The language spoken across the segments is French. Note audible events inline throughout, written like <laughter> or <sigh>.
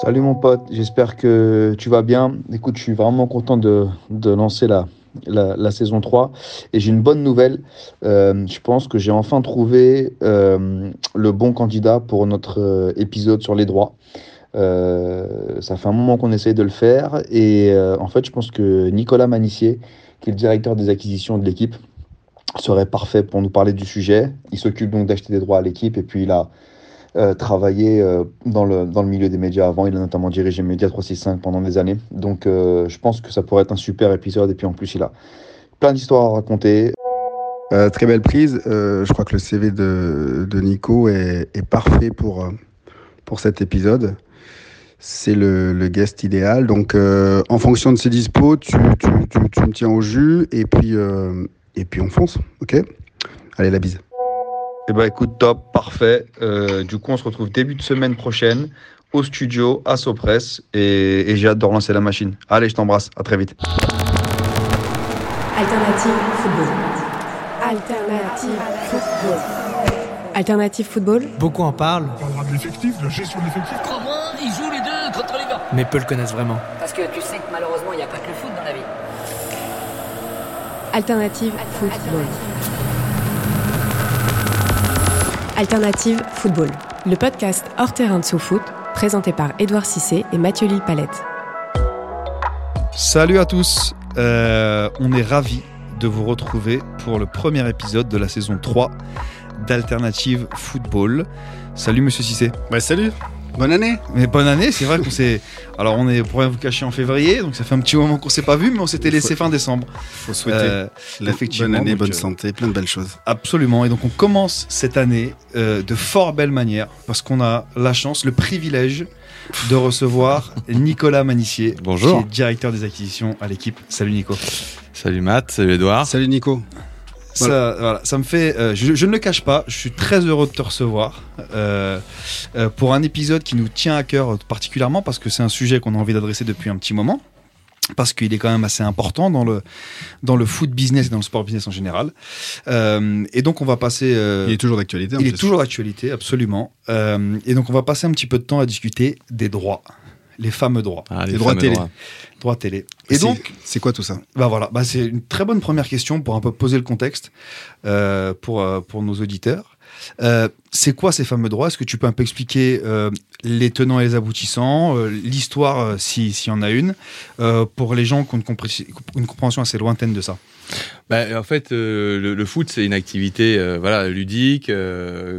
Salut mon pote, j'espère que tu vas bien. Écoute, je suis vraiment content de, lancer la, saison 3 et j'ai une bonne nouvelle. Euh, je pense que j'ai enfin trouvé euh, le bon candidat pour notre euh, épisode sur les droits. Ça fait un moment qu'on essaye de le faire et en fait je pense que Nicolas Manissier, qui est le directeur des acquisitions de l'équipe, serait parfait pour nous parler du sujet. Il s'occupe donc d'acheter des droits à l'équipe et puis il a euh, travaillé euh, dans, le, dans le milieu des médias avant. Il a notamment dirigé Média 365 pendant des années. Donc euh, je pense que ça pourrait être un super épisode et puis en plus il a plein d'histoires à raconter. Très belle prise. Je crois que le CV de, de Nico est, parfait pour, pour cet épisode. C'est le, le guest idéal. Donc, en fonction de ses dispos, tu, tu, tu, me tiens au jus et puis, et puis on fonce. Ok? Allez, la bise. Eh ben écoute, top, parfait. Euh, du coup, on se retrouve début de semaine prochaine au studio à Sopress et, et j'ai hâte de relancer la machine. Allez, je t'embrasse. À très vite. Alternative football. Alternative football. Alternative football. Beaucoup en parlent, On parlera de l'effectif, de la gestion de l'effectif. Crois-moi, ils jouent les deux contre les gars. mais peu le connaissent vraiment. Parce que tu sais que malheureusement, il n'y a pas que le foot dans la vie. Alternative football. Alternative football. Le podcast hors terrain de sous-foot, présenté par Édouard Cissé et Mathieu Lille Palette. Salut à tous, Euh, on est ravis de vous retrouver pour le premier épisode de la saison 3 d'Alternative Football. Salut Monsieur Cissé. Bah, salut Bonne année Mais bonne année, c'est vrai qu'on s'est... Alors on est, pour rien vous cacher, en février, donc ça fait un petit moment qu'on s'est pas vu, mais on s'était laissé fin décembre. Faut souhaiter Euh, la- effectivement, bonne année, bonne euh, santé, plein de belles choses. Absolument. Et donc on commence cette année euh, de fort belle manière parce qu'on a la chance, le privilège de recevoir <laughs> Nicolas Manissier, Bonjour. qui est directeur des acquisitions à l'équipe. Salut Nico. Salut Matt, salut Edouard. Salut Nico. Ça, voilà, ça me fait. euh, je, je ne le cache pas, je suis très heureux de te recevoir euh, euh, pour un épisode qui nous tient à cœur particulièrement parce que c'est un sujet qu'on a envie d'adresser depuis un petit moment. Parce qu'il est quand même assez important dans le, dans le foot business et dans le sport business en général. Euh, et donc, on va passer. euh, Il est toujours d'actualité. en il est toujours d'actualité, absolument. Euh, et donc, on va passer un petit peu de temps à discuter des droits, les fameux droits, Ah, Les droits télé. droits. droits télé. Et C'est- donc, c'est quoi tout ça? bah voilà, bah c'est une très bonne première question pour un peu poser le contexte euh, pour, euh, pour nos auditeurs. Euh, c'est quoi ces fameux droits? Est-ce que tu peux un peu expliquer euh, les tenants et les aboutissants, euh, l'histoire euh, si- s'il y en a une, pour les gens qui ont une, compré- une compréhension assez lointaine de ça? Bah, en fait, le, foot, c'est une activité voilà, ludique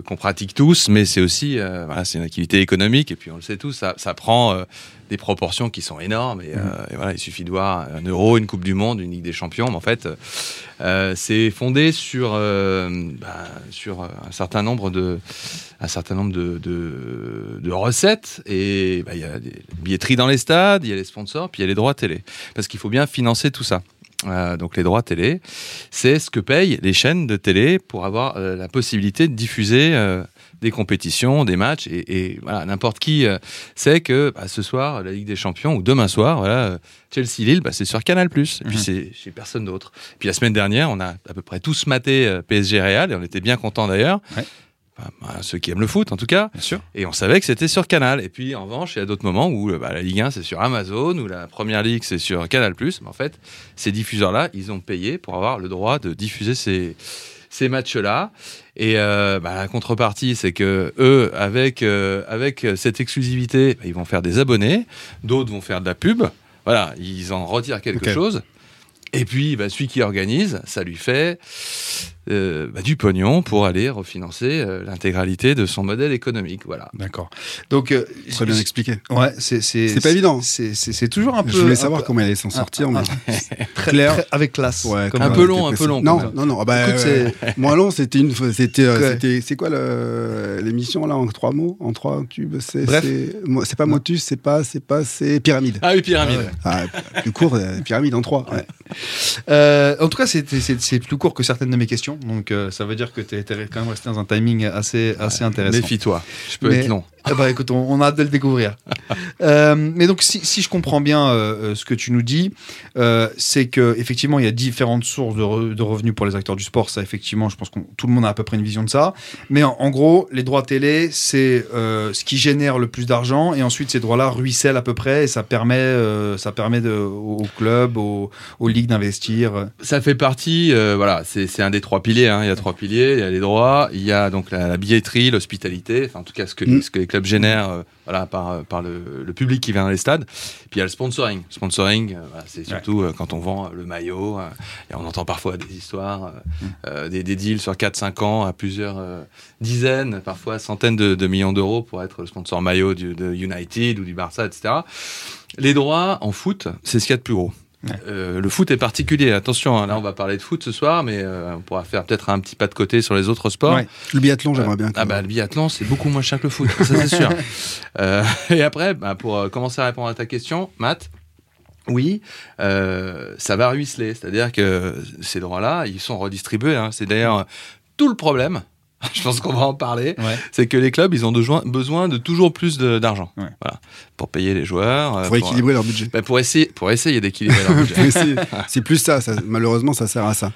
qu'on pratique tous, mais c'est aussi voilà, c'est une activité économique. Et puis, on le sait tous, ça, ça prend des proportions qui sont énormes. Et, euh, et voilà, il suffit de voir un euro, une Coupe du Monde, une Ligue des Champions. Mais en fait, euh, c'est fondé sur, euh, bah, sur un certain nombre de, un certain nombre de, de, de recettes. Et bah, il y a des billetteries dans les stades, il y a les sponsors, puis il y a les droits télé. Parce qu'il faut bien financer tout ça. Euh, donc les droits télé, c'est ce que payent les chaînes de télé pour avoir euh, la possibilité de diffuser euh, des compétitions, des matchs. Et, et voilà, n'importe qui euh, sait que bah, ce soir, la Ligue des Champions, ou demain soir, voilà, euh, Chelsea-Lille, bah, c'est sur Canal+. Et puis Mhm. c'est chez personne d'autre. Puis la semaine dernière, on a à peu près tous maté euh, PSG Real, et on était bien contents d'ailleurs. Ouais. Enfin, bah, ceux qui aiment le foot, en tout cas. Bien sûr. Et on savait que c'était sur Canal. Et puis, en revanche, il y a d'autres moments où bah, la Ligue 1, c'est sur Amazon, ou la Première Ligue, c'est sur Canal+. Mais en fait, ces diffuseurs-là, ils ont payé pour avoir le droit de diffuser ces, ces matchs-là. Et euh, bah, la contrepartie, c'est que eux, avec, euh, avec cette exclusivité, bah, ils vont faire des abonnés. D'autres vont faire de la pub. Voilà, ils en retirent quelque chose. Et puis, bah, celui qui organise, ça lui fait euh, bah, du pognon pour aller refinancer euh, l'intégralité de son modèle économique. Voilà. D'accord. Donc, euh, Très bien expliqué. Ouais, c'est c'est C'est pas évident. C'est c'est- c'est toujours un peu. Je voulais savoir peu- comment elle allait s'en sortir. mais- très- <laughs> Claire. très- avec classe. Ouais, Comme Un peu on long, un peu long, Non, non, non. ah bah, Écoute, euh, moins long, c'était une. fois- C'était. euh, C'est quoi l'émission là en trois mots, en trois tubes C'est. Bref. C'est pas Motus, c'est pas, c'est pas, c'est pyramide. Ah oui, pyramide. Ah, plus court, euh, pyramide en trois. ouais. Euh, en tout cas, c'est plus court que certaines de mes questions. Donc, euh, ça veut dire que tu es, quand même resté dans un timing assez, assez intéressant. Méfie-toi, je peux Mais- être long. Eh ben, écoute, on, on a hâte de le découvrir. <laughs> Euh, mais donc, si, si je comprends bien euh, euh, ce que tu nous dis, euh, c'est que effectivement, il y a différentes sources de, re- de revenus pour les acteurs du sport. Ça, effectivement, je pense que tout le monde a à peu près une vision de ça. Mais en, en gros, les droits télé, c'est euh, ce qui génère le plus d'argent, et ensuite ces droits-là ruissellent à peu près, et ça permet, euh, ça permet de, aux clubs, aux, aux ligues d'investir. Ça fait partie, euh, voilà, c'est c'est un des trois piliers. hein. Il y a trois piliers, il y a les droits, il y a donc la, la billetterie, l'hospitalité, enfin en tout cas ce que, Mm. ce que les clubs génèrent euh, voilà, par, euh, par le, le public qui vient dans les stades. Puis il y a le sponsoring. Sponsoring, euh, voilà, c'est surtout euh, quand on vend le maillot, et on entend parfois des histoires, euh, des, des deals sur 4-5 ans à plusieurs dizaines, parfois centaines de, de millions d'euros pour être le sponsor maillot du, de United ou du Barça, etc. Les droits en foot, c'est ce qu'il y a de plus gros. Euh, le foot est particulier. Attention, hein, là on va parler de foot ce soir, mais euh, on pourra faire peut-être un petit pas de côté sur les autres sports. Ouais. Le biathlon, j'aimerais bien. que- Ah bah le biathlon c'est beaucoup moins cher que le foot, ça c'est sûr. <laughs> Euh, et après, bah, pour euh, commencer à répondre à ta question, Matt, oui, euh, ça va ruisseler, c'est-à-dire que ces droits-là, ils sont redistribués. hein. C'est d'ailleurs tout le problème. <laughs> Je pense qu'on va en parler. Ouais. C'est que les clubs, ils ont besoin, besoin de toujours plus d'argent, Ouais. voilà, pour payer les joueurs, euh, pour équilibrer leur budget. bah, pour essayer, pour essayer d'équilibrer leur <laughs> budget. C'est- plus ça, ça, malheureusement, ça sert à ça.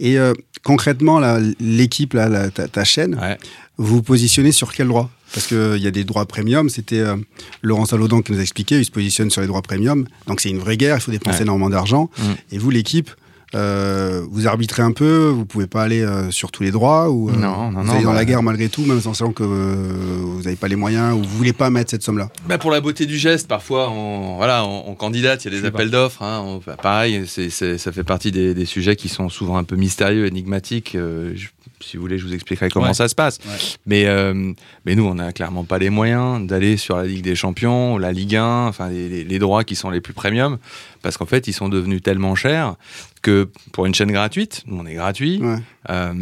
Et euh, concrètement, l'équipe, là, ta, ta chaîne, Ouais. vous vous positionnez sur quel droit? Parce qu'il y a des droits premium, c'était euh, Laurent Salaudan qui nous a expliqué, il se positionne sur les droits premium. Donc c'est une vraie guerre, il faut dépenser Ouais. énormément d'argent. Mm. Et vous, l'équipe, euh, vous arbitrez un peu, vous pouvez pas aller euh, sur tous les droits ou euh, Non, non, vous non, allez dans bah- la guerre malgré tout, même en sachant que euh, vous n'avez pas les moyens ou vous voulez pas mettre cette somme-là. Bah pour la beauté du geste, parfois, on, voilà, on, on candidate, il y a des Je appels d'offres. Hein, bah, pareil, ça fait partie des, des sujets qui sont souvent un peu mystérieux, énigmatiques. euh, je- si vous voulez, je vous expliquerai comment Ouais. ça se passe. Ouais. Mais, euh, mais nous, on n'a clairement pas les moyens d'aller sur la Ligue des Champions, la Ligue 1, enfin les, les- les droits qui sont les plus premium, parce qu'en fait, ils sont devenus tellement chers que pour une chaîne gratuite, nous on est gratuit, Ouais. euh,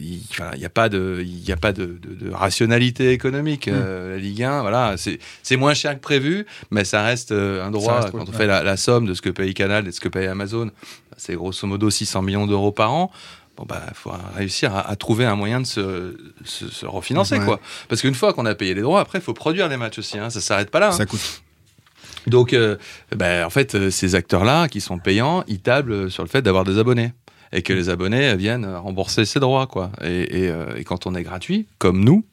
il il n'y a pas de, y a pas de, de- de rationalité économique. Euh, la Ligue 1, voilà, c'est moins cher que prévu, mais ça reste un droit. reste, quand on ouais. fait la, la somme de ce que paye Canal et de ce que paye Amazon, c'est grosso modo 600 millions d'euros par an. Bon bah, faut réussir à, à trouver un moyen de se, se, se refinancer, Ouais. quoi. Parce qu'une fois qu'on a payé les droits, après, il faut produire les matchs aussi. Hein, ça s'arrête pas là. hein. Ça coûte. Donc, euh, ben, en fait, euh, ces acteurs-là qui sont payants, ils tablent sur le fait d'avoir des abonnés. Et que les abonnés viennent rembourser ces droits, quoi. Et, et, euh, et quand on est gratuit, comme nous,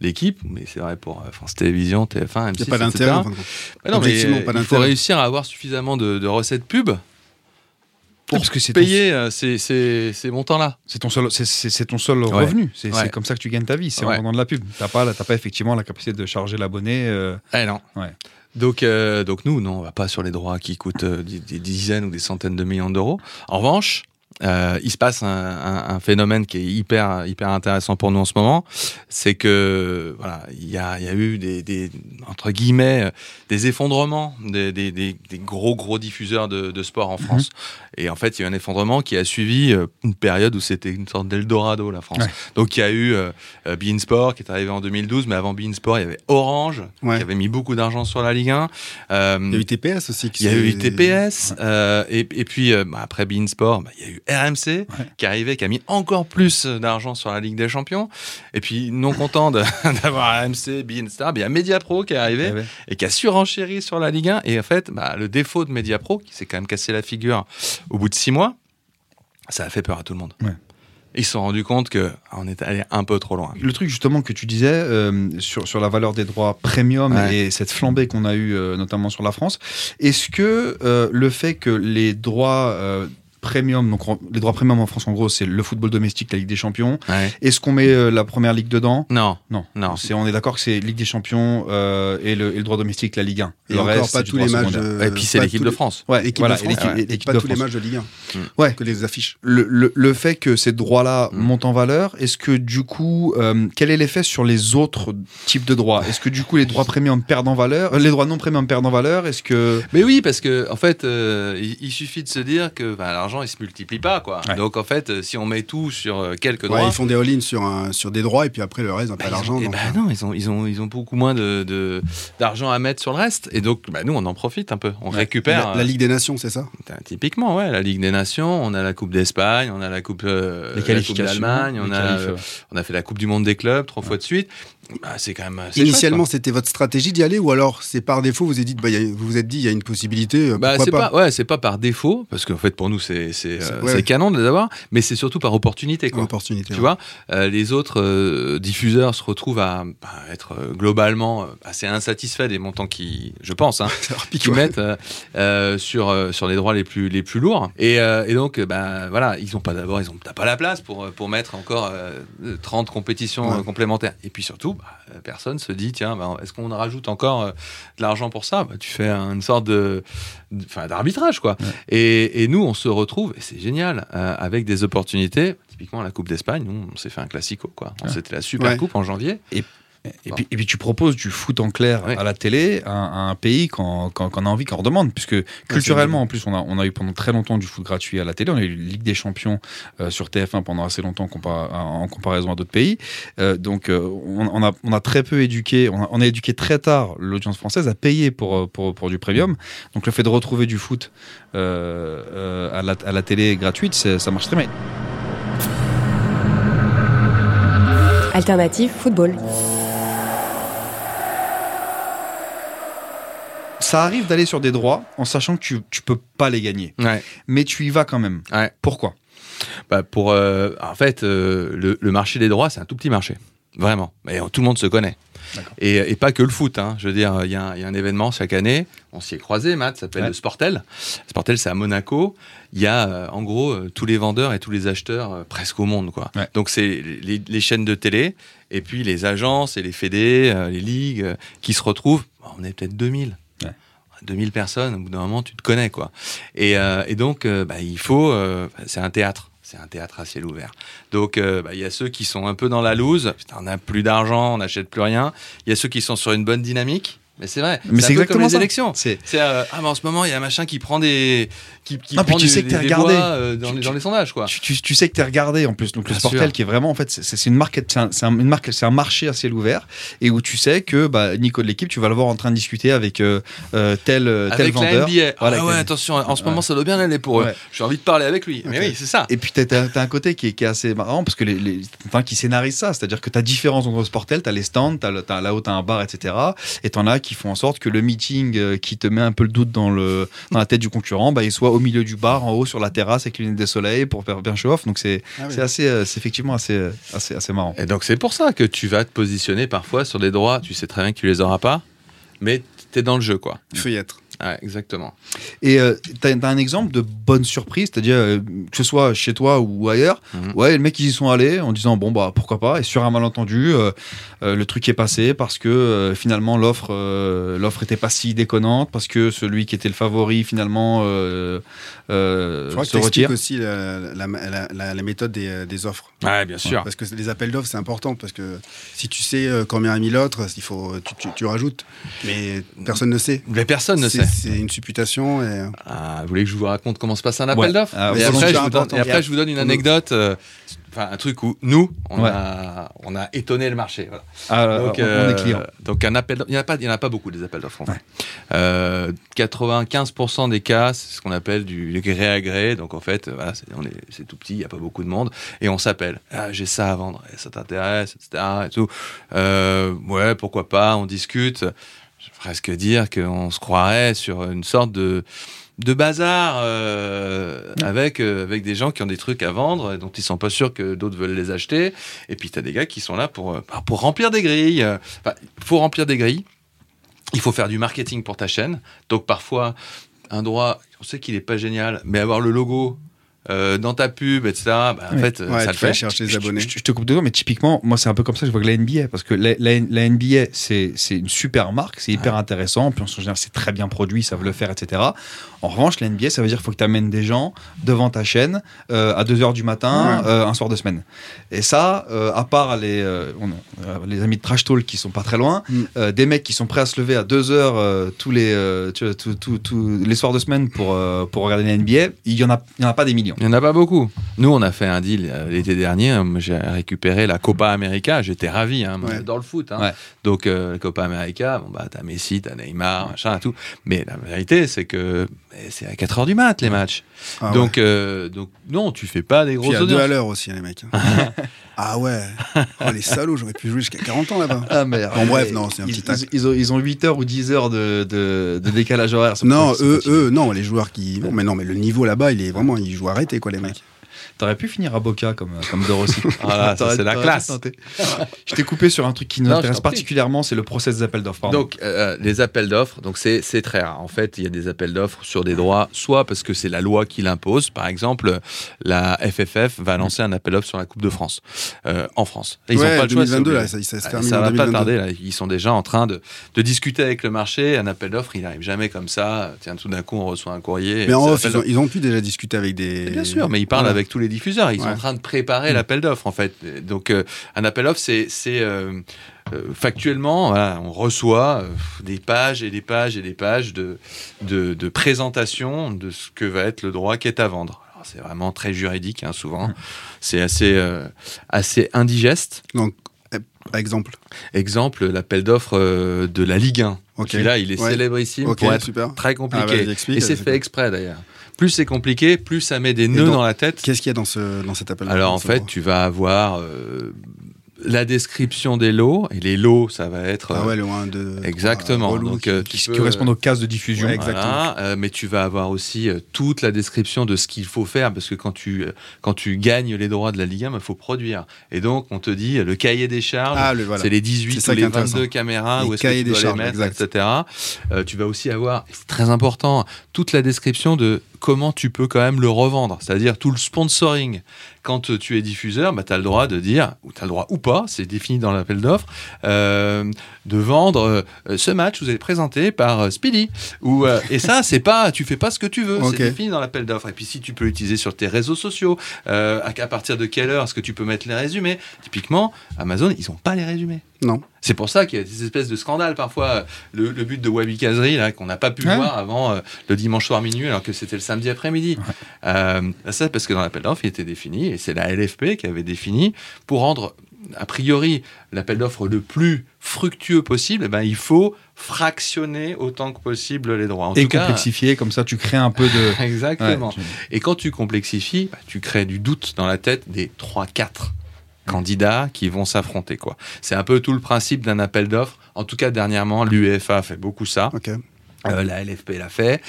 l'équipe, mais c'est vrai pour euh, France Télévisions, TF1, M6, Il n'y a pas d'intérêt. en fin de compte. Mais non, mais Objectivement, euh, pas il faut réussir à avoir suffisamment de, de recettes pub pour Parce que c'est ton- payer euh, ces, ces, ces montants-là. C'est ton seul, c'est- ton seul Ouais. revenu. C'est Ouais. comme ça que tu gagnes ta vie. C'est en vendant de la pub. T'as pas, t'as pas effectivement la capacité de charger l'abonné. euh, Eh non. Donc, euh, donc nous, non, on va pas sur les droits qui coûtent des, des dizaines ou des centaines de millions d'euros. En revanche, euh, il se passe un, un- un phénomène qui est hyper, hyper intéressant pour nous en ce moment, c'est que voilà, il y a, y a eu des, des entre guillemets euh, des effondrements des, des, gros gros diffuseurs de, de sport en France. Et en fait, il y a eu un effondrement qui a suivi euh, une période où c'était une sorte d'Eldorado la France. Ouais. Donc il y a eu euh, Bein Sport qui est arrivé en 2012, mais avant Bein Sport, il y avait Orange Ouais. qui avait mis beaucoup d'argent sur la Ligue 1. Euh, Il y a eu TPS aussi. il y a eu TPS, et, et puis bah, après Bein Sport, bah, il y a eu RMC qui est arrivé, qui a mis encore plus d'argent sur la Ligue des Champions. Et puis, non content <laughs> d'avoir RMC, Bein Star, il y a Mediapro qui est arrivé eh ouais. et qui a surenchéri sur la Ligue 1. Et en fait, bah, le défaut de Mediapro, qui s'est quand même cassé la figure au bout de six mois, ça a fait peur à tout le monde. Ouais. Ils se sont rendus compte que ah, est allé un peu trop loin. Le truc justement que tu disais euh, sur, sur la valeur des droits premium Ouais. et cette flambée qu'on a eue euh, notamment sur la France, est-ce que euh, le fait que les droits premium, donc on- les droits premium en France, en gros, c'est le football domestique, la Ligue des Champions. Ouais. Est-ce qu'on met euh, la première ligue dedans? Non. Non, Non. C'est, on est d'accord que c'est Ligue des Champions euh, et, le, et le droit domestique, la Ligue 1. Et le encore reste, pas tous les matchs. Et puis c'est l'équipe de France. Ouais, L'équipe voilà, de France, et pas de tous les matchs de Ligue 1. Ouais. Que les affiches. Le, le- le fait que ces droits-là montent en valeur, est-ce que du coup, euh, quel est l'effet sur les autres types de droits? Est-ce que du coup les droits premium perdent en valeur, euh, les droits non premium perdent en valeur? Est-ce que Mais oui, parce que en fait, euh, il, il suffit de se dire que ben, l'argent il se multiplie pas, quoi. Ouais. Donc en fait, euh, si on met tout sur euh, quelques Ouais, droits, ils font des all-in sur, un- sur des droits et puis après le reste, bah, pas d'argent. eh ben euh, non, ils ont, ils ont, ils ont beaucoup moins de, de- d'argent à mettre sur le reste. Et donc, bah, nous, on en profite un peu. On récupère. La, la Ligue des Nations, c'est ça? Typiquement, ouais, la Ligue des Nations, on a la Coupe d'Espagne, on a la Coupe, euh, les la Coupe qualifications d'Allemagne, on a, euh, on a fait la Coupe du Monde des clubs trois fois de suite. Bah, c'est quand même. c'est Initialement, c'était votre stratégie d'y aller ou alors c'est par défaut, vous vous êtes dit, bah, il y a- vous vous êtes dit, il y a une possibilité, euh. Bah, c'est pas, pas, ouais, c'est pas par défaut, parce qu'en fait, pour nous, c'est, euh, ouais, c'est ouais. canon de les avoir, mais c'est surtout par opportunité, quoi. opportunité. Tu ouais. vois, euh, les autres euh, diffuseurs se retrouvent à, bah, être euh, globalement euh, assez insatisfaits des montants qui, je pense, hein, <laughs> qui mettent euh, euh, sur euh, sur les droits les plus les plus lourds. Et, euh, et donc, euh, bah, voilà, ils ont pas d'abord, ils ont pas la place pour euh, pour mettre encore euh, 30 compétitions euh, complémentaires. Et puis surtout, bah, personne se dit tiens, bah, est-ce qu'on rajoute encore euh, de l'argent pour ça? Bah, Tu fais une sorte de d'arbitrage quoi. Et, et nous, on se retrouve et c'est génial euh, avec des opportunités. Typiquement la Coupe d'Espagne, nous, on s'est fait un classico quoi. C'était la Super Ouais. Coupe en janvier. Et, Puis, et puis tu proposes du foot en clair Ouais. à la télé à, à un pays qu'on qu'on a envie, qu'on redemande, puisque culturellement en plus on a, on a eu pendant très longtemps du foot gratuit à la télé, on a eu Ligue des Champions euh, sur TF1 pendant assez longtemps compa- en comparaison à d'autres pays, Euh, donc euh, on, on a, on a très peu éduqué, on a, on a éduqué très tard l'audience française à payer pour, pour, pour du premium, donc le fait de retrouver du foot euh, euh, à, la, à la télé gratuite, ça marche très bien. Alternative football. Ça arrive d'aller sur des droits en sachant que tu, tu peux pas les gagner, Ouais. mais tu y vas quand même. Ouais. Pourquoi? Bah, pour, euh, en fait, euh, le, le marché des droits, c'est un tout petit marché. Vraiment. Mais euh, tout le monde se connaît. Et, et pas que le foot. hein. Je veux dire, il y, a un- il y a un événement chaque année. On s'y est croisé, Matt, ça s'appelle Ouais. le Sportel. Sportel, c'est à Monaco. Il y a, euh, en gros, tous les vendeurs et tous les acheteurs presque au monde. Quoi. Ouais. Donc, c'est les, les chaînes de télé et puis les agences et les fédés, les ligues qui se retrouvent. On est peut-être 2000. Ouais. 2000 personnes, au bout d'un moment, tu te connais, quoi. Et, euh, et donc, euh, bah, il faut. euh, c'est un théâtre. C'est un théâtre à ciel ouvert. Donc, euh, bah, il y a ceux qui sont un peu dans la loose. On n'a plus d'argent, on n'achète plus rien. Il y a ceux qui sont sur une bonne dynamique. Mais c'est vrai. Mais c'est exactement comme les ça. élections. C'est euh, ah, mais en ce moment, il y a un machin qui prend des. qui, qui Ah, prend tu des- sais que des regardé. voix, euh, dans, Tu- les, tu- dans les sondages, quoi. tu, tu- sais que t'es regardé en plus. Donc le Sportel sûr. qui est vraiment en fait c'est une marque, c'est un, une marque, c'est un marché à ciel ouvert et où tu sais que bah, Nico de l'équipe, tu vas le voir en train de discuter avec euh, euh, tel tel Avec la vendeur. NBA. Voilà, ah ouais, la- attention, en ce Ouais. moment, ça doit bien aller pour eux. Ouais. J'ai envie de parler avec lui. Mais oui, c'est ça. Et puis t'as t'as un côté qui est, qui est assez marrant parce que les, les qui scénarise ça, c'est-à-dire que t'as différents endroits Sportel, t'as les stands, t'as t'as là-haut t'as un bar, etc. Et t'en as qui font en sorte que le meeting euh, qui te met un peu le doute dans le dans la tête du concurrent, bah, il soit au milieu du bar, en haut sur la terrasse avec lunettes de soleil pour faire bien show off. Donc c'est Ah oui. c'est assez, euh, c'est effectivement assez, euh, assez, assez marrant. Et donc c'est pour ça que tu vas te positionner parfois sur des droits, tu sais très bien que tu les auras pas, mais t'es dans le jeu quoi. Il faut y être. Ouais, exactement. Et euh, t'as t'as un exemple de bonne surprise, c'est-à-dire euh, que ce soit chez toi ou ailleurs, Mhm. ouais, les mecs ils y sont allés en disant bon bah pourquoi pas, et sur un malentendu, euh, euh, le truc est passé parce que euh, finalement l'offre euh, l'offre était pas si déconnante, parce que celui qui était le favori finalement euh, euh, Il faudra que se tu retire. aussi la, la, la- méthode des, des offres. Ouais, bien sûr. Parce que les appels d'offres, c'est important. Parce que si tu sais euh, combien a mis l'autre, il faut, tu, tu- tu rajoutes. Mais personne ne sait. Mais personne ne sait. C'est une supputation. Et... Ah, vous voulez que je vous raconte comment se passe un appel Ouais. d'offres Ah, et, après, je vous donne, important. et après, je vous donne une anecdote, euh, enfin un truc où nous, on, Ouais. a, on a étonné le marché. voilà. Ah, Donc, on, on euh, est client. Donc un appel, il n'y en a pas, il y en a pas beaucoup des appels d'offres. en fait. Euh, 95% des cas, c'est ce qu'on appelle du, du gré à gré. Donc en fait, voilà, c'est, on est, c'est tout petit, il n'y a pas beaucoup de monde, et on s'appelle. Ah, j'ai ça à vendre, et ça t'intéresse, etc. Et tout. Euh, ouais, pourquoi pas, on discute. Je vais presque dire qu'on se croirait sur une sorte de de bazar euh, avec euh, avec des gens qui ont des trucs à vendre et dont ils sont pas sûrs que d'autres veulent les acheter. Et puis tu as des gars qui sont là pour euh, bah, pour remplir des grilles. Enfin, il faut remplir des grilles. Il faut faire du marketing pour ta chaîne. Donc parfois un droit on sait qu'il est pas génial mais avoir le logo euh, dans ta pub, etc. Bah, en Ouais. fait, Ouais, ça le fait. chercher les Je- abonnés. Je, je te coupe deux mais typiquement, moi, c'est un peu comme ça que je vois que la NBA. Parce que la, la- la NBA, c'est une super marque, c'est hyper intéressant. Puis en général, c'est très bien produit, ça veut le faire, etc. En revanche, la NBA, ça veut dire qu'il faut que tu amènes des gens devant ta chaîne euh, à 2h du matin, Ouais. euh, un soir de semaine. Et ça, euh, à part les, euh, on- euh, les amis de Trash Talk qui sont pas très loin, Mm. euh, des mecs qui sont prêts à se lever à 2h tous, les, euh, tu vois, tous- tous- tous les soirs de semaine pour, euh, pour regarder la NBA, il y en a, il y en a pas des millions. Il n'y en a pas beaucoup. Nous, on a fait un deal euh, l'été dernier. euh, J'ai récupéré la Copa América. J'étais ravi. Hein, Ouais. J'adore le foot. Hein. Ouais. Donc, euh, la Copa América, bon, bah, t'as Messi, t'as Neymar, machin, tout. Mais la vérité, c'est que eh, c'est à 4 heures du mat, les matchs. Ah donc, euh, donc, non, tu fais pas des grosses à deux audiences. à l'heure aussi, les mecs. <laughs> ah ouais. Oh, les salauds, j'aurais pu jouer jusqu'à 40 ans là-bas. Ah merde. Bon, bref, non, c'est un ils, petit ils, ils ont, ils ont 8 heures ou 10 heures de, de, de décalage horaire. Non, eux, eux, non, les joueurs qui. Non, mais non, mais le niveau là-bas, il est vraiment. Ils jouent arrêté, quoi, les mecs. T'aurais pu finir à Boca comme, comme De Rossi. <laughs> T'aurais- c'est la classe. je t'ai coupé sur un truc qui nous Non, intéresse particulièrement, c'est le process des appels d'offres. Donc, euh, les appels d'offres, donc c'est c'est très rare. En fait, il y a des appels d'offres sur des droits, soit parce que c'est la loi qui l'impose. Par exemple, la FFF va lancer un appel d'offres sur la Coupe de France euh, en France. Ils Ouais, n'ont pas le choix. c'est 2022, là, ça, ça se Ah, termine ça en va pas 2022. tarder. Là. Ils sont déjà en train de, de discuter avec le marché. Un appel d'offres, il n'arrive jamais comme ça. Tiens, tout d'un coup, on reçoit un courrier. Mais en off, ils ont, ils ont pu déjà discuter avec des. et Bien sûr, mais ils parlent Ouais. avec tous les diffuseurs. Ils sont en train de préparer l'appel d'offres, en fait. Donc, euh, un appel d'offres, c'est, euh, euh, factuellement, voilà, on reçoit des pages et des pages et des pages de, de, de présentation de ce que va être le droit qui est à vendre. C'est vraiment très juridique, hein, souvent. C'est assez, euh, assez indigeste. Donc, exemple. Exemple, l'appel d'offres euh, de la Ligue 1. Ok. Celui-là, il est Ouais. pour être super. très Ah, compliqué. explique, et c'est fait exprès d'ailleurs. Plus c'est compliqué, plus ça met des nœuds dans la tête. Qu'est-ce qu'il y a dans, ce, dans cet appel Alors en fait, tu vas avoir euh, la description des lots et les lots, ça va être Ah euh, ouais, le 1, 2. exactement. Donc euh, qui, qui peux- correspondent aux cases de diffusion. Ouais, voilà, exactement. euh, mais tu vas avoir aussi euh, toute la description de ce qu'il faut faire parce que quand tu euh, quand tu gagnes les droits de la Ligue 1, il faut produire. Et donc on te dit euh, le cahier des charges. Ah, le, voilà. C'est les 18 C'est ça ou qui les est intéressant. 22 caméras, Les où est-ce que tu des dois charges, les mettre, exact. etc. Euh, tu vas aussi avoir, c'est très important, toute la description de comment tu peux quand même le revendre. C'est-à-dire tout le sponsoring. Quand tu es diffuseur, bah, tu as le droit de dire, ou tu as le droit ou pas, c'est défini dans l'appel d'offres, euh, de vendre euh, ce match, vous allez présenté par euh, Speedy. Ou, et ça, <laughs> c'est pas, tu fais pas ce que tu veux, c'est défini dans l'appel d'offres. Et puis si tu peux l'utiliser sur tes réseaux sociaux, à, à partir de quelle heure est-ce que tu peux mettre les résumés? Typiquement, Amazon, ils ont pas les résumés. Non. C'est pour ça qu'il y a des espèces de scandales parfois. Le, le but de Wabi Kazri, là, qu'on n'a pas pu Ouais. voir avant euh, le dimanche soir minuit, alors que c'était le samedi après-midi. Euh, ça, parce que dans l'appel d'offres, il était défini, et c'est la LFP qui avait défini, pour rendre, a priori, l'appel d'offres le plus fructueux possible, eh ben, il faut fractionner autant que possible les droits. En Et tout cas, complexifier, comme ça tu crées un peu de. <laughs> Exactement. Ouais, tu- Et quand tu complexifies, bah, tu crées du doute dans la tête des 3-4 candidats qui vont s'affronter. quoi. C'est un peu tout le principe d'un appel d'offres. En tout cas, dernièrement, l'UEFA fait beaucoup ça. Euh, la LFP l'a fait.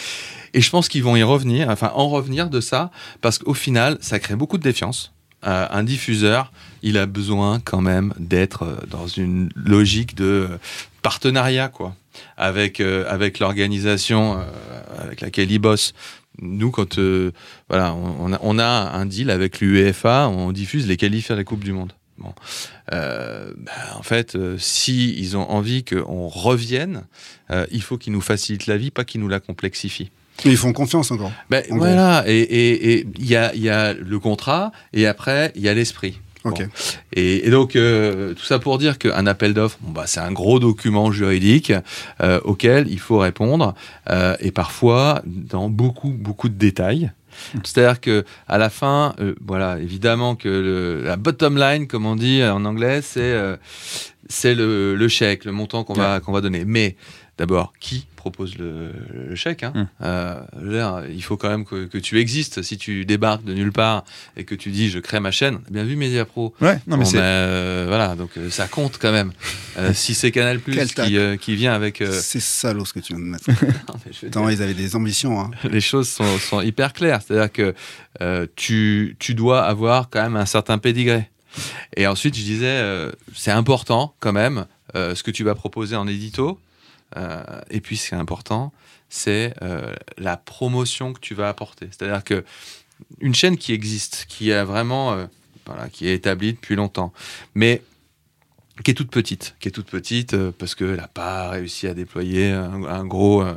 Et je pense qu'ils vont y revenir, enfin en revenir de ça, parce qu'au final, ça crée beaucoup de défiance. Euh, un diffuseur, il a besoin quand même d'être euh, dans une logique de partenariat, quoi, avec, euh, avec l'organisation avec laquelle il bosse. Nous, quand voilà, on, on a, on a un deal avec l'UEFA, on diffuse les qualifs à la Coupe du Monde. Bon. Euh, bah, en fait, euh, si ils ont envie qu'on revienne, euh, il faut qu'ils nous facilitent la vie, pas qu'ils nous la complexifient. Mais ils font confiance encore. Ben, En voilà, et il y a, y a le contrat, et après, il y a l'esprit. Bon. Et, et donc, euh, tout ça pour dire qu'un appel d'offres, bon, bah, c'est un gros document juridique euh, auquel il faut répondre, euh, et parfois dans beaucoup, beaucoup de détails. C'est-à-dire que à la fin, euh, voilà, évidemment que le- la bottom line, comme on dit en anglais, c'est euh, c'est le, le chèque, le montant qu'on va qu'on va donner. Mais d'abord, qui propose le, le chèque hein Hmm. Euh, Il faut quand même que, que tu existes. Si tu débarques de nulle part et que tu dis je crée ma chaîne, bien vu Media Pro. Ouais, non mais euh, voilà, donc euh, ça compte quand même. Euh, <laughs> si c'est Canal Plus qui, qui vient avec, C'est salaud ce que tu viens de mettre. <laughs> non, mais je veux Attends, dire, ils avaient des ambitions. Hein. <laughs> les choses sont, sont hyper claires. C'est-à-dire que tu, tu dois avoir quand même un certain pédigré. Et ensuite, je disais, c'est important quand même ce que tu vas proposer en édito. Euh, et puis, ce qui est important, c'est euh, la promotion que tu vas apporter. C'est-à-dire que une chaîne qui existe, qui a vraiment, euh, voilà, qui est établie depuis longtemps, mais qui est toute petite, qui est toute petite euh, parce qu'elle n'a pas réussi à déployer un, un gros, euh,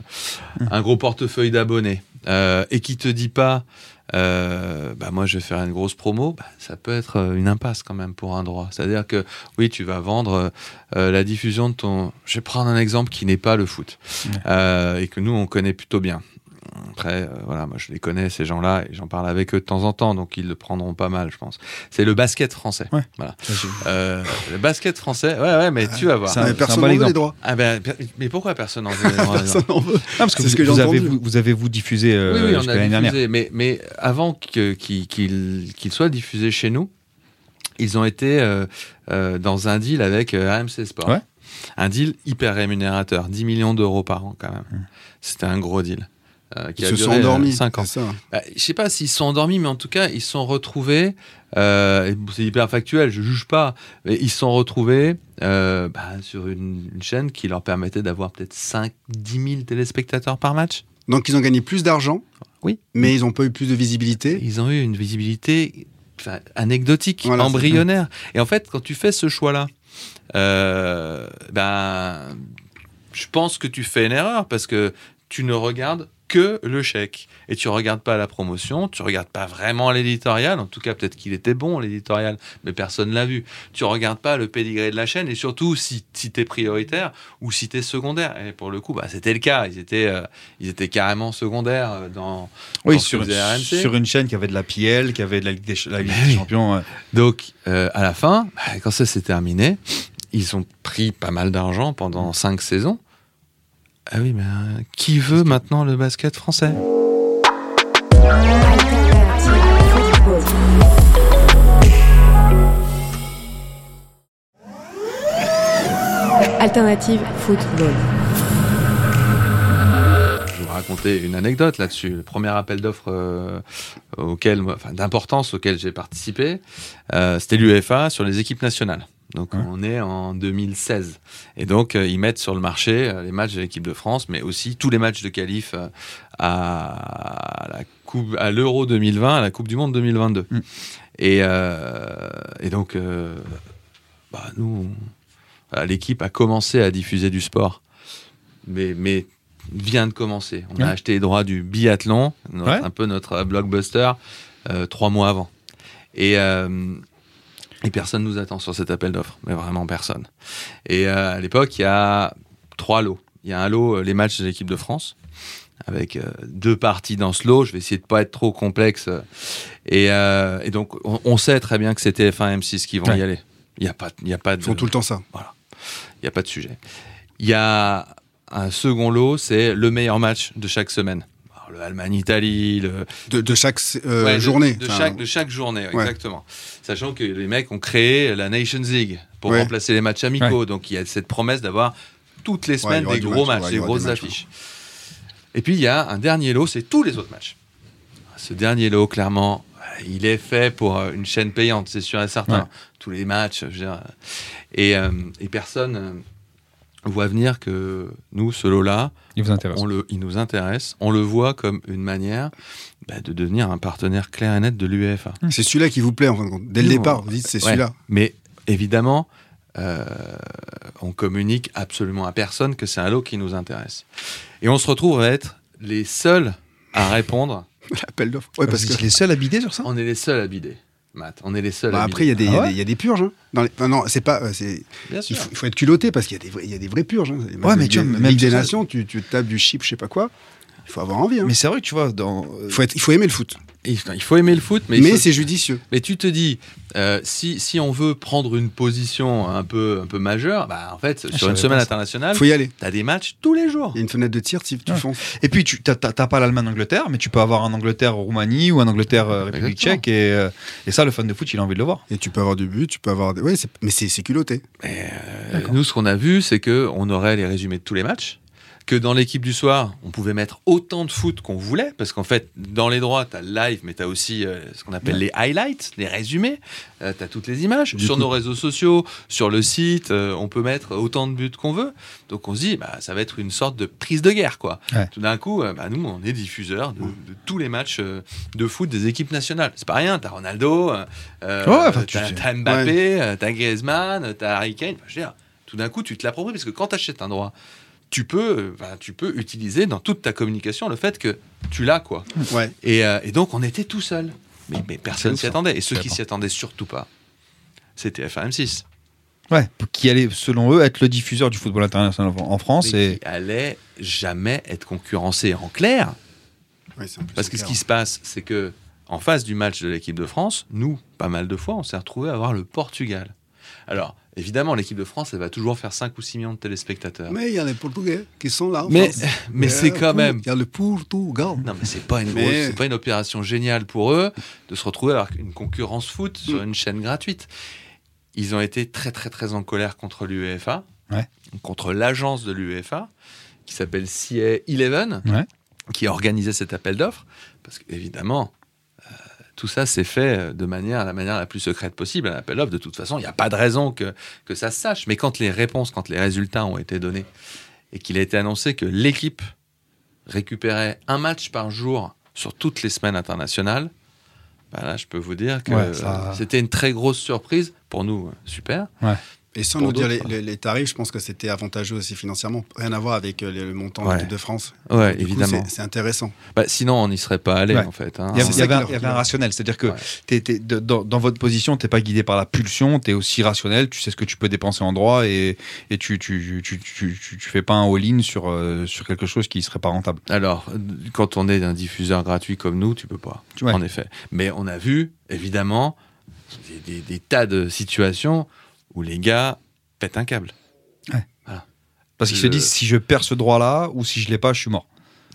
un gros portefeuille d'abonnés euh, et qui te dit pas, euh, bah moi je vais faire une grosse promo, bah, ça peut être euh, une impasse quand même pour un droit. C'est-à-dire que oui, tu vas vendre euh, la diffusion de ton. Je vais prendre un exemple qui n'est pas le foot euh, et que nous on connaît plutôt bien. Après, euh, voilà, moi je les connais ces gens-là et j'en parle avec eux de temps en temps, donc ils le prendront pas mal, je pense. C'est le basket français. Ouais. Voilà. Euh, le basket français, ouais, ouais, mais tu vas voir. c'est un- Mais personne bon n'en veut les droits. Ah ben, mais pourquoi personne n'en veut les <laughs> droits Personne n'en veut. Ah, parce que vous, ce que j'ai vous avez, vous, vous avez vous diffusé euh, Oui, oui, on a dernière? mais, mais avant que- qu'il qu'il- qu'il soit diffusé chez nous, ils ont été euh, euh, dans un deal avec euh, AMC Sport. Ouais. Un deal hyper rémunérateur, 10 millions d'euros par an quand même. Mmh. C'était un gros deal. Euh, qui Ils a se duré, sont euh, endormis. cinq ans. c'est ça. Bah, je sais pas s'ils se sont endormis, mais en tout cas, ils se sont retrouvés. euh, c'est hyper factuel, je juge pas. Mais ils se sont retrouvés euh, bah, sur une, une chaîne qui leur permettait d'avoir peut-être 5, 10 000 téléspectateurs par match. Donc ils ont gagné plus d'argent, Oui. mais ils n'ont pas eu plus de visibilité. Ils ont eu une visibilité enfin, anecdotique, Voilà, embryonnaire. Et en fait, quand tu fais ce choix-là, ben, je pense que tu fais une erreur parce que tu ne regardes que le chèque et tu regardes pas la promotion, tu regardes pas vraiment l'éditorial. En tout cas, peut-être qu'il était bon l'éditorial, mais personne l'a vu. Tu regardes pas le pédigré de la chaîne et surtout si, si tu es prioritaire ou si tu es secondaire. Et pour le coup, bah, c'était le cas. Ils étaient, euh, ils étaient carrément secondaires euh, dans, Oui, dans ce sur, RMC. sur une chaîne qui avait de la PL, qui avait de la Ligue des, la Ligue. Champions. euh, Donc, euh, à la fin, bah, quand ça s'est terminé, ils ont pris pas mal d'argent pendant cinq saisons. Ah oui, mais euh, qui veut maintenant le basket français? Alternative Football. Je vais vous raconter une anecdote là-dessus. Le premier appel d'offres euh, auquel, enfin, d'importance auquel j'ai participé, euh, c'était l'UEFA sur les équipes nationales. Donc on est en 2016. Et donc euh, ils mettent sur le marché euh, les matchs de l'équipe de France, mais aussi tous les matchs de qualif euh, à la coupe, à l'Euro 2020, à la Coupe du Monde 2022. Mm. Et, et donc bah, nous, voilà, l'équipe a commencé à diffuser du sport, mais, mais vient de commencer. On a acheté les droits du biathlon, notre- Ouais. un peu notre blockbuster, trois mois avant. Et, et personne nous attend sur cet appel d'offres, mais vraiment personne. Et euh, à l'époque, il y a trois lots. Il y a un lot, euh, les matchs de l'équipe de France, avec euh, deux parties dans ce lot. Je vais essayer de pas être trop complexe. Et, euh, et donc, on, on sait très bien que c'est TF1 M6 qui vont Ouais. y aller. Il n'y a pas, il y a pas de, Ils font tout le temps ça. il y a pas de sujet. Il y a un second lot, c'est le meilleur match de chaque semaine. Alors, le Allemagne-Italie, le, De, de chaque euh, Ouais, journée. De, Enfin, chaque, de chaque journée, Ouais. exactement. Sachant que les mecs ont créé la Nations League pour Ouais. remplacer les matchs amicaux. Donc il y a cette promesse d'avoir toutes les semaines des gros match, matchs, des grosses affiches. Et puis il y a un dernier lot, c'est tous les autres matchs. Ce dernier lot, clairement, il est fait pour euh, une chaîne payante, c'est sûr et certain. Ouais. Tous les matchs, je veux dire. Et, euh, et personne euh, voit venir que nous, ce lot-là, Il vous intéresse. on le, il nous intéresse, on le voit comme une manière bah, de devenir un partenaire clair et net de l'UEFA. C'est celui-là qui vous plaît, en fin de compte. Dès le Nous, départ, vous dites c'est Ouais. celui-là. Mais évidemment, euh, on communique absolument à personne que c'est un lot qui nous intéresse. Et on se retrouve à être les seuls à répondre. <laughs> L'appel d'offres. Ouais, parce Vous que. êtes les seuls à bider sur ça? On est les seuls à bider. Matt, on est les seuls Bah, à après, il y, a des- Ah ouais y a purges. hein. Dans les- enfin, non, c'est pas. euh, Il sûr. faut, il faut être culotté parce qu'il y, a des vrais- il y a des vraies purges. hein. Matchs mais tu vois, même Ligue des Nations, tu, tu tapes du chip, je sais pas quoi. Il faut avoir envie. hein. Mais c'est vrai que tu vois, dans. Il faut, être- il faut aimer le foot. Il faut aimer le foot, mais, Mais, il faut- c'est judicieux. Mais tu te dis, euh, si, si on veut prendre une position un peu, un peu majeure, bah, en fait, sur savais une semaine internationale, faut y aller. tu as des matchs tous les jours. Il y a une fenêtre de tir, tu, tu Ouais. fonces. Et puis, tu t'as pas l'Allemagne-Angleterre, mais tu peux avoir un Angleterre-Roumanie ou un Angleterre-République tchèque. Et, euh, et ça, le fan de foot, il a envie de le voir. Et tu peux avoir du but, tu peux avoir. Des... Ouais, mais c'est culotté. Euh, nous, ce qu'on a vu, c'est que on aurait les résumés de tous les matchs. Que dans l'équipe du soir, on pouvait mettre autant de foot qu'on voulait, parce qu'en fait, dans les droits, tu as le live, mais tu as aussi euh, ce qu'on appelle les highlights, les résumés, tu as toutes les images. Du sur coup- nos réseaux sociaux, sur le site, euh, on peut mettre autant de buts qu'on veut. Donc on se dit, bah, ça va être une sorte de prise de guerre, quoi. Ouais. Tout d'un coup, euh, bah, nous, on est diffuseurs de, de tous les matchs euh, de foot des équipes nationales. C'est pas rien, Ronaldo, euh, euh, Ouais, enfin, tu t'as Mbappé, euh, t'as Griezmann, t'as Harry Kane. Enfin, je veux dire, tout d'un coup, tu te l'appropries parce que quand tu achètes un droit, tu peux, enfin, tu peux utiliser dans toute ta communication le fait que tu l'as, quoi. Ouais. Et, euh, et donc, on était tout seul. Mais, mais personne s'y attendait. Et ceux qui s'y attendaient surtout pas, c'était FRM6. Ouais, qui allait, selon eux, être le diffuseur du football international en France. mais Et qui allait jamais être concurrencé en clair. Ouais, c'est un peu Parce que ce qui se passe, c'est que en face du match de l'équipe de France, nous, pas mal de fois, on s'est retrouvé à voir le Portugal. Alors, évidemment, l'équipe de France, elle va toujours faire 5 ou 6 millions de téléspectateurs. Mais il y a les Portugais qui sont là. en Mais, France. <laughs> mais c'est quand même. Il y a le Portugal. Non, mais c'est pas une Mais- pas une opération géniale pour eux de se retrouver avec une concurrence foot sur une chaîne gratuite. Ils ont été très très très en colère contre l'UEFA, Ouais. contre l'agence de l'UEFA qui s'appelle CA 11, Ouais. qui a organisé cet appel d'offres, parce qu'évidemment. Tout ça s'est fait euh, de manière, la manière la plus secrète possible. Un appel d'offres, de toute façon, il n'y a pas de raison que, que ça se sache. Mais quand les réponses, quand les résultats ont été donnés et qu'il a été annoncé que l'équipe récupérait un match par jour sur toutes les semaines internationales, bah là, je peux vous dire que Ouais, ça- euh, c'était une très grosse surprise pour nous. euh, Super. Et sans Pour nous dire les, d'autres. les- les tarifs, je pense que c'était avantageux aussi financièrement. Rien à voir avec euh, le, le montant Ouais. de France. Ouais, coup, évidemment. c'est- intéressant. Bah, sinon, on n'y serait pas allé, Ouais. en fait. hein. il y avait, il y un, leur- il y avait qui un leur- rationnel. C'est-à-dire que de- dans, dans votre position, t'es pas guidé par la pulsion, tu es aussi rationnel, tu sais ce que tu peux dépenser en droit et, et tu, tu, tu, tu, tu, tu fais pas un all-in sur, euh, sur quelque chose qui serait pas rentable. Alors, quand on est un diffuseur gratuit comme nous, tu peux pas. Ouais. En effet. Mais on a vu, évidemment, des, des- des tas de situations où les gars pètent un câble. Parce qu'ils se disent si je perds ce droit-là ou si je l'ai pas, je suis mort.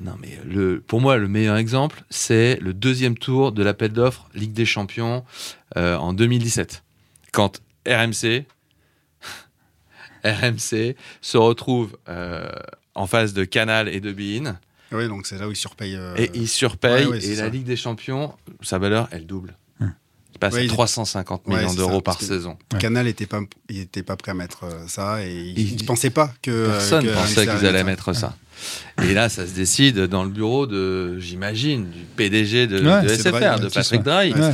Non, mais le, pour moi, le meilleur exemple, c'est le deuxième tour de l'appel d'offres Ligue des Champions euh, en 2017. Quand RMC, <laughs> RMC se retrouve euh, en face de Canal et de Bein Oui, donc c'est là où ils surpayent. euh, et ils surpayent ouais, ouais, c'est et la. Ligue des Champions, sa valeur, elle double. Il passe Ouais, à il- 350 Ouais, millions d'euros ça, par saison. Ouais. Canal n'était pas, il était pas prêt à mettre euh, ça et il ne pensait pas que. Personne que pensait qu'ils allaient ça. mettre ça. Et là, ça se décide dans le bureau de, j'imagine, du PDG de, Ouais, de SFR, de Patrick. Drahi. Ouais.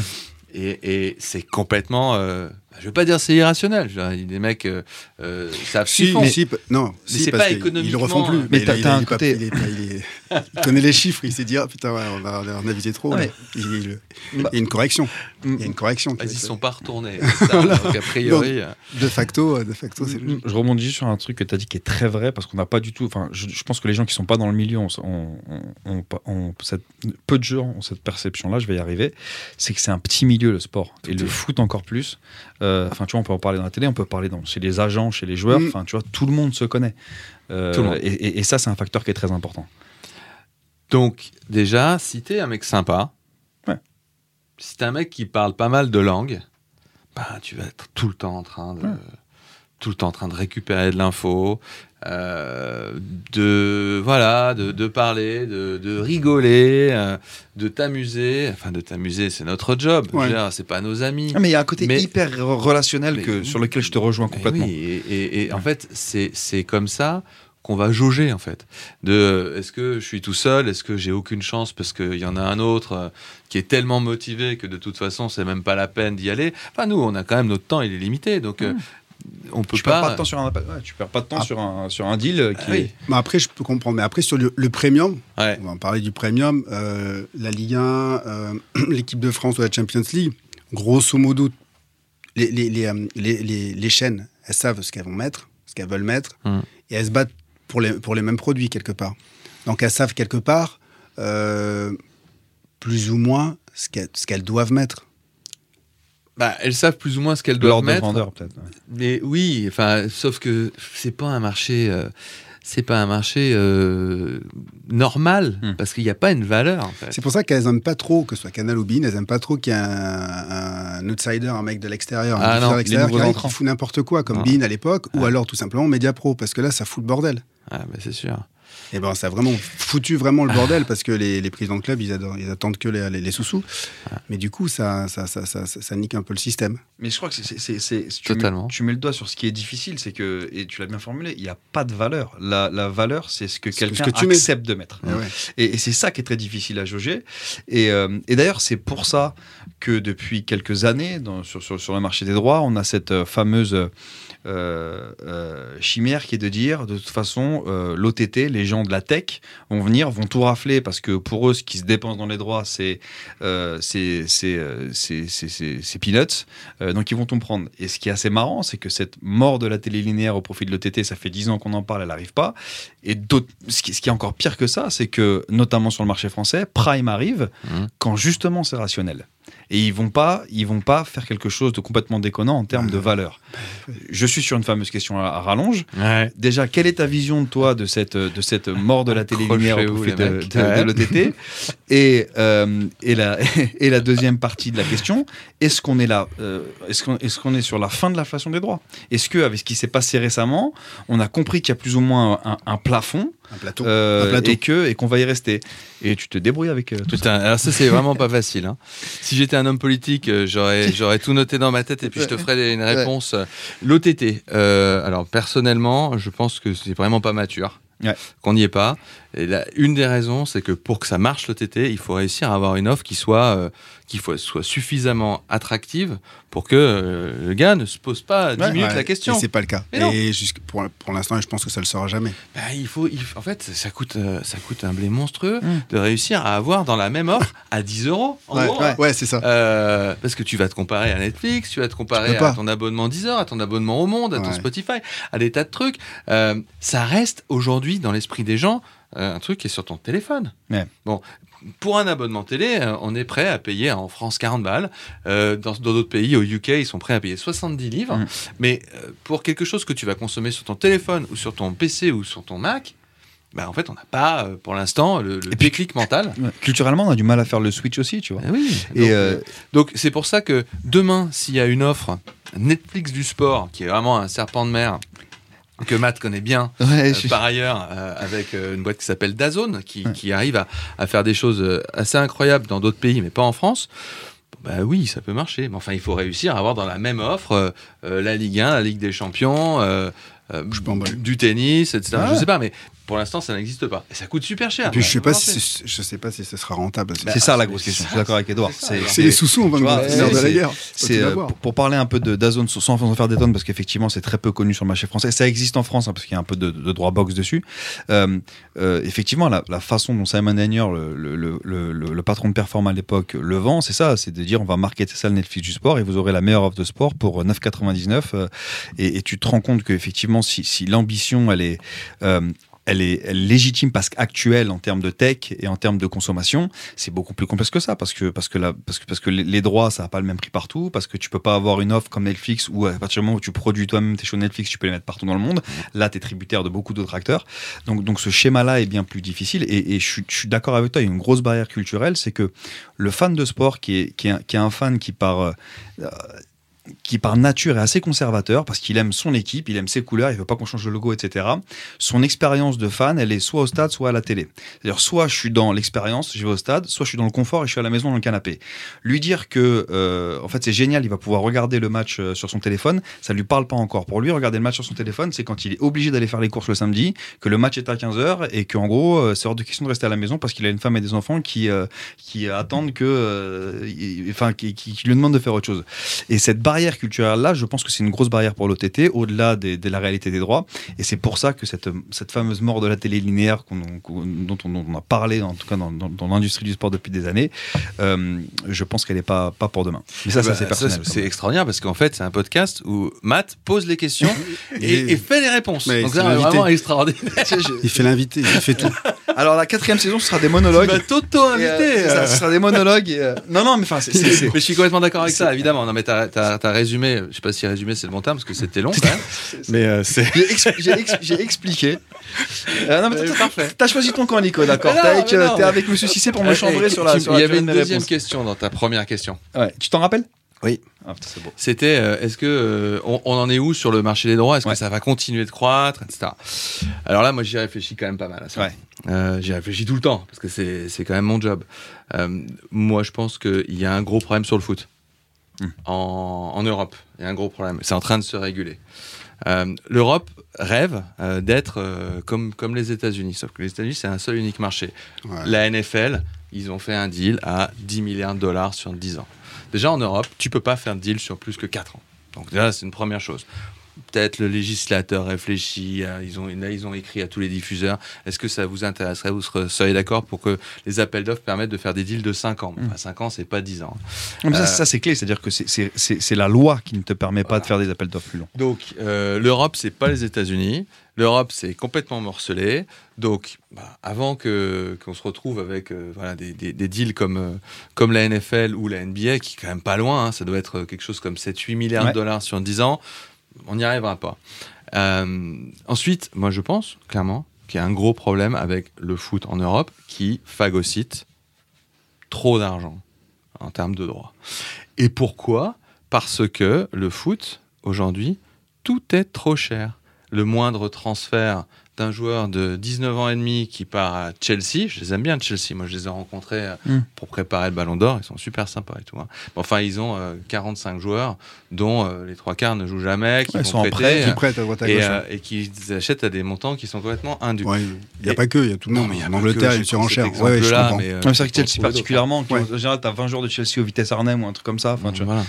Et, et c'est complètement. euh, je veux pas dire c'est irrationnel. Des mecs euh, euh, savent ce qu'ils Si, font. si, non, si, c'est parce pas qu'ils- Ils le refont plus. Mais il t'as- un il est pas- côté- il est il est- il connaît les chiffres. Il s'est dit ah putain ouais, on a, on a visé trop. Ah, Il, il- il Bah- y a une correction. Il y a une correction. Bah, ils être sont pas retournés. <laughs> Ça, donc, a priori. euh. De facto, euh, de facto, c'est logique. Je rebondis juste sur un truc que tu as dit qui est très vrai parce qu'on n'a pas du tout. Enfin, je, je pense que les gens qui sont pas dans le milieu ont, ont- ont- ont- ont cette- peu de gens ont cette perception-là. Je vais y arriver. C'est que c'est un petit milieu le sport et le foot encore plus. Euh, Enfin, tu vois, on peut en parler dans la télé, on peut parler dans, chez les agents, chez les joueurs. Mm. Enfin, tu vois, tout le monde se connaît. Euh, Tout le monde. Et, et- et ça, c'est un facteur qui est très important. Donc, déjà, si t'es un mec sympa, Ouais. si t'es un mec qui parle pas mal de langues, bah, tu vas être tout le temps en train de, Ouais. tout le temps en train de récupérer de l'info, euh, de, voilà, de, de parler, de, de rigoler, euh, de t'amuser. Enfin, de t'amuser, c'est notre job. Ouais. C'est pas nos amis. Ah, mais il y a un côté Mais- hyper re- relationnel Mais que, sur lequel je te rejoins complètement. oui, et, et- et en fait, c'est c'est comme ça qu'on va jauger, en fait. De est-ce que je suis tout seul? Est-ce que j'ai aucune chance parce qu'il y en a un autre euh, qui est tellement motivé que de toute façon, c'est même pas la peine d'y aller? Enfin, nous, on a quand même notre temps, il est limité. Donc, euh, on peut Tu perds pas. pas de temps sur un, ouais, tu perds pas de temps Ah. sur un, sur un deal euh, qui Ah oui. est. Mais après, je peux comprendre. Mais après, sur le, le premium, Ouais. on va en parler du premium, euh, la Ligue 1, euh, <clears throat> l'équipe de France ou la Champions League, grosso modo, les, les, les, les- les- les chaînes, elles savent ce qu'elles vont mettre, ce qu'elles veulent mettre, Mm. et elles se battent pour les, pour les mêmes produits quelque part. Donc elles savent quelque part, euh, plus ou moins, ce qu'elles ce qu'elles doivent mettre. Bah, elles savent plus ou moins ce qu'elles de doivent l'ordre de mettre. vendeur, peut-être. ouais. Mais oui, enfin, sauf que c'est pas un marché, euh, c'est pas un marché euh, normal Hmm. parce qu'il n'y a pas une valeur. En fait. C'est pour ça qu'elles n'aiment pas trop, que ce soit Canal ou Bein, elles n'aiment pas trop qu'il y ait un, un outsider, un mec de l'extérieur, un Ah extérieur qui, arrive, entrants. qui fout n'importe quoi, comme Non. Bein à l'époque, ou Ah. alors tout simplement Media Pro, parce que là, ça fout le bordel. Ah, bah, c'est sûr. Et ben, ça a vraiment foutu vraiment le bordel parce que les, les présidents de club, ils, adorent- ils attendent que les, les, les sous-sous. Mais du coup, ça, ça, ça, ça, ça- ça nique un peu le système. Mais je crois que c'est- Totalement. Mets, tu mets le doigt sur ce qui est difficile, c'est que, et tu l'as bien formulé, il n'y a pas de valeur. La, la valeur, c'est ce que quelqu'un ce que tu mets. accepte de mettre. Eh ouais. Et, et c'est ça qui est très difficile à jauger. Et, euh, et d'ailleurs, c'est pour ça que depuis quelques années, dans- sur, sur, sur le marché des droits, on a cette euh, fameuse euh, euh, chimère qui est de dire, de toute façon, euh, l'OTT, les gens de la tech vont venir, vont tout rafler parce que pour eux, ce qui se dépense dans les droits, c'est euh, c'est c'est, euh, c'est- c'est- c'est- c'est peanuts. Euh, donc ils vont tout prendre. Et ce qui est assez marrant, c'est que cette mort de la télé linéaire au profit de l'OTT, ça fait 10 ans qu'on en parle, elle n'arrive pas. Et ce qui, ce qui est encore pire que ça, c'est que, notamment sur le marché français, Prime arrive Mhm. quand justement c'est rationnel. Et ils vont pas, ils vont pas faire quelque chose de complètement déconnant en termes de valeur. Je suis sur une fameuse question à, à rallonge. Ouais. Déjà, quelle est ta vision de toi de cette, de cette mort de la télé linéaire au de, de- de Ouais. et, euh, et, la, <laughs> et la deuxième partie de la question, est-ce qu'on est là euh, Est-ce qu'on est, qu'on est sur la fin de l'inflation des droits? Est-ce que avec ce qui s'est passé récemment, on a compris qu'il y a plus ou moins un, un plafond Un plateau. euh, Un plateau. et que et qu'on va y rester? Et tu te débrouilles avec euh, tout ça. Alors ça c'est <laughs> vraiment pas facile. hein. Si j'étais un homme politique, j'aurais j'aurais tout noté dans ma tête et puis je <laughs> te ferais une réponse. L'OTT. euh, alors personnellement, je pense que c'est vraiment pas mature. Ouais. Qu'on n'y est pas. Et là, une des raisons, c'est que pour que ça marche l'OTT, il faut réussir à avoir une offre qui soit, euh, qui faut- soit suffisamment attractive pour que euh, le gars ne se pose pas 10 Ouais. minutes Ouais, la question. Et c'est pas le cas. Mais et pour, pour l'instant, je pense que ça le sera jamais. Bah, il faut, il en fait, ça coûte, euh, ça coûte un blé monstrueux Mm. de réussir à avoir dans la même offre à 10 euros. En ouais, gros, ouais, hein. ouais, c'est ça. Euh, parce que tu vas te comparer à Netflix, tu vas te comparer à ton abonnement Deezer, à ton abonnement au Monde, à ton. Spotify, à des tas de trucs. Euh, ça reste aujourd'hui dans l'esprit des gens euh, un truc qui est sur ton téléphone. Ouais. Bon, pour un abonnement télé, euh, on est prêt à payer en France 40 balles. Euh, dans d'autres pays, au UK, ils sont prêts à payer 70 livres. Mm. Mais euh, pour quelque chose que tu vas consommer sur ton téléphone ou sur ton PC ou sur ton Mac, bah, en fait, on n'a pas, pour l'instant, le, le déclic mental. <laughs> Culturellement, on a du mal à faire le switch aussi, tu vois. Ah oui. Et Donc, euh, donc c'est pour ça que demain, s'il y a une offre Netflix du sport, qui est vraiment un serpent de mer, que Matt connaît bien, ouais, euh, je- par ailleurs, euh, avec euh, une boîte qui s'appelle Dazone, qui, Ouais. qui arrive à, à faire des choses assez incroyables dans d'autres pays, mais pas en France. Bah oui, ça peut marcher. Mais enfin, il faut réussir à avoir dans la même offre la Ligue 1, la Ligue des Champions, Je du tennis, etc. Ah Je ouais. sais pas, mais pour l'instant, ça n'existe pas. Et ça coûte super cher. Et puis, je sais pas si, c'est- je sais pas si ce sera rentable. c'est Bah, ça la c'est- grosse c'est question. Je suis d'accord avec Edouard. c'est C'est. C'est les sous-sous, on va me vois, dire. c'est- Nerf de la c'est- guerre. C'est euh, pour, pour parler un peu de Dazone sans sans en faire des tonnes parce qu'effectivement c'est très peu connu sur le marché français. Ça existe en France hein, parce qu'il y a un peu de, de droit box dessus. Euh, euh, effectivement, la, la façon dont Simon Danier, le, le, le, le- le patron de Perform à l'époque, le vend, c'est ça, c'est de dire on va marketer ça le Netflix du sport et vous aurez la meilleure offre de sport pour 9,99 euh, et, et tu te rends compte qu'effectivement si, si l'ambition elle est euh, elle est, elle est légitime parce qu'actuelle en termes de tech et en termes de consommation, c'est beaucoup plus complexe que ça parce que parce que la, parce que parce que les, droits ça n'a pas le même prix partout parce que tu peux pas avoir une offre comme Netflix où à partir du moment où tu produis toi-même tes shows Netflix, tu peux les mettre partout dans le monde. Là, tu es tributaire de beaucoup d'autres acteurs. Donc donc ce schéma-là est bien plus difficile et, et je, suis- je suis d'accord avec toi. Il y a une grosse barrière culturelle, c'est que le fan de sport qui est qui est un, qui est un fan qui par euh, qui par nature est assez conservateur parce qu'il aime son équipe, il aime ses couleurs, il veut pas qu'on change le logo, etc. Son expérience de fan, elle est soit au stade, soit à la télé. C'est-à-dire, soit je suis dans l'expérience, je vais au stade, soit je suis dans le confort et je suis à la maison dans le canapé. Lui dire que, euh, en fait, c'est génial, il va pouvoir regarder le match euh, sur son téléphone, ça lui parle pas encore. Pour lui, regarder le match sur son téléphone, c'est quand il est obligé d'aller faire les courses le samedi, que le match est à 15h et qu'en gros, euh, c'est hors de question de rester à la maison parce qu'il a une femme et des enfants qui, qui attendent que, enfin, qui, lui demandent de faire autre chose. Et cette barrière culturelle-là, je pense que c'est une grosse barrière pour l'OTT, au-delà des- de la réalité des droits. Et c'est pour ça que cette, cette fameuse mort de la télé linéaire qu'on- dont, on, dont on a parlé, en tout cas dans, dans- dans l'industrie du sport depuis des années, euh, je pense qu'elle n'est pas, pas pour demain. Mais ça, ça Bah, c'est personnel. c'est extraordinaire parce qu'en fait, c'est un podcast où Matt pose les questions <laughs> et, et fait les réponses. Mais Donc c'est ça, vraiment extraordinaire. <laughs> Il fait l'invité, il fait tout. <laughs> Alors la quatrième saison, ce sera des Tu monologues. vas Et, t'auto-inviter. euh, c'est ça, ce sera des monologues. et, euh, Non, non, mais enfin, c'est- c'est- c'est- Mais je suis complètement d'accord avec ça, évidemment. Non, mais t'as as, résumé. Je sais pas si résumé c'est le bon terme parce que c'était long quand même. <laughs> mais euh, c'est. J'ai ex- j'ai ex- j'ai expliqué. <laughs> Euh, non, mais Euh, t'as- parfait. T'as choisi ton camp, Nico, d'accord non, T'es avec, mais euh, non, t'es avec Monsieur Cissé pour me chambrer sur la. Il y avait une deuxième question dans ta première question. Ouais, tu t'en rappelles? Oui. Ah, putain, c'est beau. C'était, euh, est-ce que euh, on, on en est où sur le marché des droits? Est-ce Ouais. que ça va continuer de croître, etc. Alors là, moi, j'y réfléchis quand même pas mal à ça. Ouais. Euh, j'y réfléchis tout le temps parce que c'est c'est quand même mon job. Euh, moi, je pense qu'il y a un gros problème sur le foot Hmm. en, en Europe. Il y a un gros problème. C'est en train de se réguler. Euh, L'Europe rêve euh, d'être euh, comme, comme les États-Unis, sauf que les États-Unis, c'est un seul unique marché. Ouais. La NFL, ils ont fait un deal à 10 milliards de dollars sur 10 ans. Déjà en Europe, tu peux pas faire de deal sur plus que 4 ans. Donc déjà, c'est une première chose. Peut-être le législateur réfléchit, ils ont, là, ils ont écrit à tous les diffuseurs, est-ce que ça vous intéresserait, vous seriez d'accord pour que les appels d'offres permettent de faire des deals de 5 ans? Enfin, 5 ans, c'est pas 10 ans. Mais ça, Euh, ça, c'est clé, c'est-à-dire que c'est- c'est c'est- c'est la loi qui ne te permet pas de faire des appels d'offres plus longs. Donc, euh, l'Europe, c'est pas les États-Unis. L'Europe, c'est complètement morcelé. Donc, bah, avant que qu'on se retrouve avec euh, voilà, des, des- des deals comme, euh, comme la NFL ou la NBA, qui est quand même pas loin, hein, ça doit être quelque chose comme 7-8 milliards Ouais. de dollars sur 10 ans, on n'y arrivera pas. Euh, ensuite, moi, je pense clairement qu'il y a un gros problème avec le foot en Europe qui phagocyte trop d'argent en termes de droits. Et pourquoi? Parce que le foot, aujourd'hui, tout est trop cher. Le moindre transfert d'un joueur de 19 ans et demi qui part à Chelsea, je les aime bien Chelsea, moi je les ai rencontrés euh, Mm. pour préparer le Ballon d'Or, ils sont super sympas et tout. hein. Enfin, ils ont euh, 45 joueurs, dont euh, les trois quarts ne jouent jamais, qui Ouais, vont sont en prêter, prêt, euh, Qui prête à droite à et, gauche. euh, hein. et qui achètent à des montants qui sont complètement indus. Ouais, il n'y a Et- pas que, il y a tout le Non, monde. mais il y a en Angleterre, il y a j'ai une surenchère. Ouais, ouais, je mais, euh, Ouais, c'est vrai que Chelsea particulièrement, qui, Ouais. en général, t'as 20 joueurs de Chelsea au Vitesse Arnhem ou un truc comme ça. Enfin, tu vois. Voilà.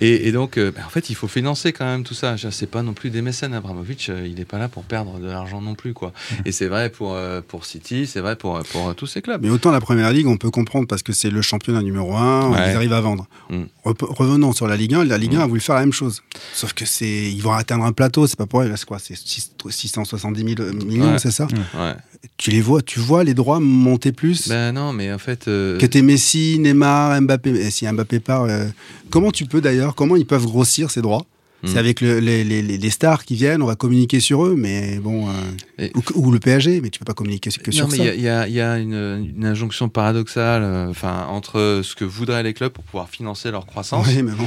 Et, et donc, euh, bah, en fait, il faut financer quand même tout ça. Dire, C'est pas non plus des mécènes. Abramovich, euh, il n'est pas là pour perdre de l'argent non plus, quoi. Et c'est vrai pour euh, pour City, c'est vrai pour pour euh, tous ces clubs. Mais autant la première ligue, on peut comprendre parce que c'est le championnat numéro un, Ouais. ils arrivent à vendre. Mm. Revenons sur la Ligue 1, la Ligue 1 Mm. a voulu faire la même chose. Sauf que c'est, ils vont atteindre un plateau, c'est pas pour eux, là, c'est quoi, c'est six- 670 000 millions, Ouais. c'est ça Ouais. Tu les vois, tu vois les droits monter plus Ben non, mais en fait, euh, que t'es Messi, Neymar, Mbappé. Et si Mbappé part, euh, comment tu peux d'ailleurs, comment ils peuvent grossir ces droits Mm. C'est avec le- les, les- les- les stars qui viennent, on va communiquer sur eux, mais bon, euh, Et- ou, ou le PSG, mais tu peux pas communiquer que sur non, mais y y, il y a une, une injonction paradoxale, euh, enfin, entre ce que voudraient les clubs pour pouvoir financer leur croissance Oui, mais bon.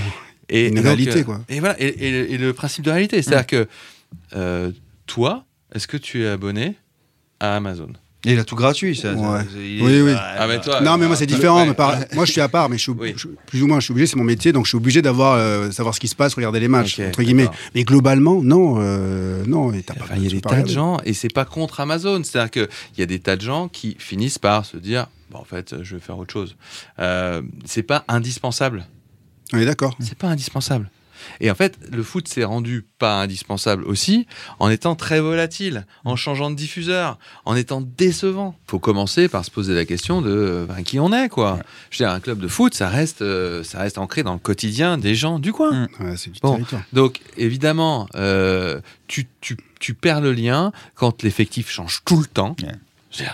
Et Une et réalité, euh, quoi. Et voilà, et, et- et le principe de réalité, c'est-à-dire que euh, toi, est-ce que tu es abonné à Amazon? Et il a tout gratuit. Ça, Ouais. il est- Oui, oui. Ah, mais toi, non, mais moi c'est euh, différent. ouais. mais par- <laughs> Moi je suis à part, mais je suis, Oui. je- plus ou moins je suis obligé, c'est mon métier, donc je suis obligé d'avoir euh, savoir ce qui se passe, regarder les matchs entre guillemets. Mais globalement, non, euh, non. et t'as pas- Enfin, il y a des tas de gens, et c'est pas contre Amazon, c'est-à-dire qu'il y a des tas de gens qui finissent par se dire, bon, en fait, je vais faire autre chose. Euh, c'est pas indispensable. On est d'accord. C'est pas indispensable. Et en fait, le foot s'est rendu pas indispensable aussi en étant très volatile, en changeant de diffuseur, en étant décevant. Faut commencer par se poser la question de euh, ben, qui on est, quoi. Je veux dire, un club de foot, ça reste, euh, ça reste ancré dans le quotidien des gens du coin. Mm. Ouais, c'est du Bon. Donc, évidemment, euh, tu, tu, tu perds le lien quand l'effectif change tout le temps. Ouais.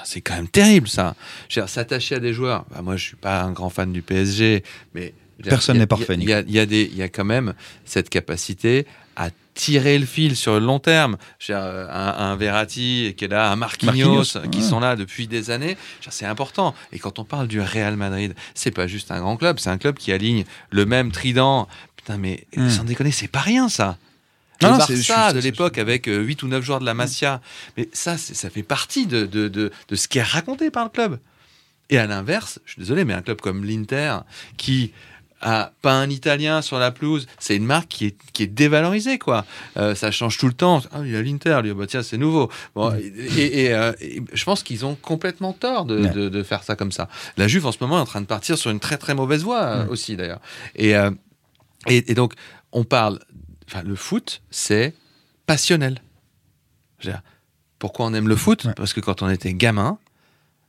C'est quand même terrible, ça. S'attacher à des joueurs. Bah, moi, je suis pas un grand fan du PSG, mais. Personne n'est parfait, Il y, a- y, y quand même cette capacité à tirer le fil sur le long terme. Euh, un, un Verratti qui est là, un Marquinhos, Marquinhos, qui ouais. sont là depuis des années. C'est important. Et quand on parle du Real Madrid, c'est pas juste un grand club, c'est un club qui aligne le même trident. Putain, mais Mm. sans déconner, c'est pas rien ça. Le non, Barça suis- de l'époque avec 8 ou 9 joueurs de la Masia. Mais ça, ça fait partie de, de, de, de ce qui est raconté par le club. Et à l'inverse, je suis désolé, mais un club comme l'Inter, qui a pas un Italien sur la pelouse, c'est une marque qui est, qui est dévalorisée, quoi. Euh, ça change tout le temps. Ah, il y a l'Inter, lui, bah, tiens, c'est nouveau. Bon, et, et, euh, et je pense qu'ils ont complètement tort de, Ouais. de, de faire ça comme ça. La Juve, en ce moment, est en train de partir sur une très très mauvaise voie euh, Mm. aussi, d'ailleurs. Et, et, et donc, on parle. Enfin, le foot, c'est passionnel. Pourquoi on aime le foot? Parce que quand on était gamin,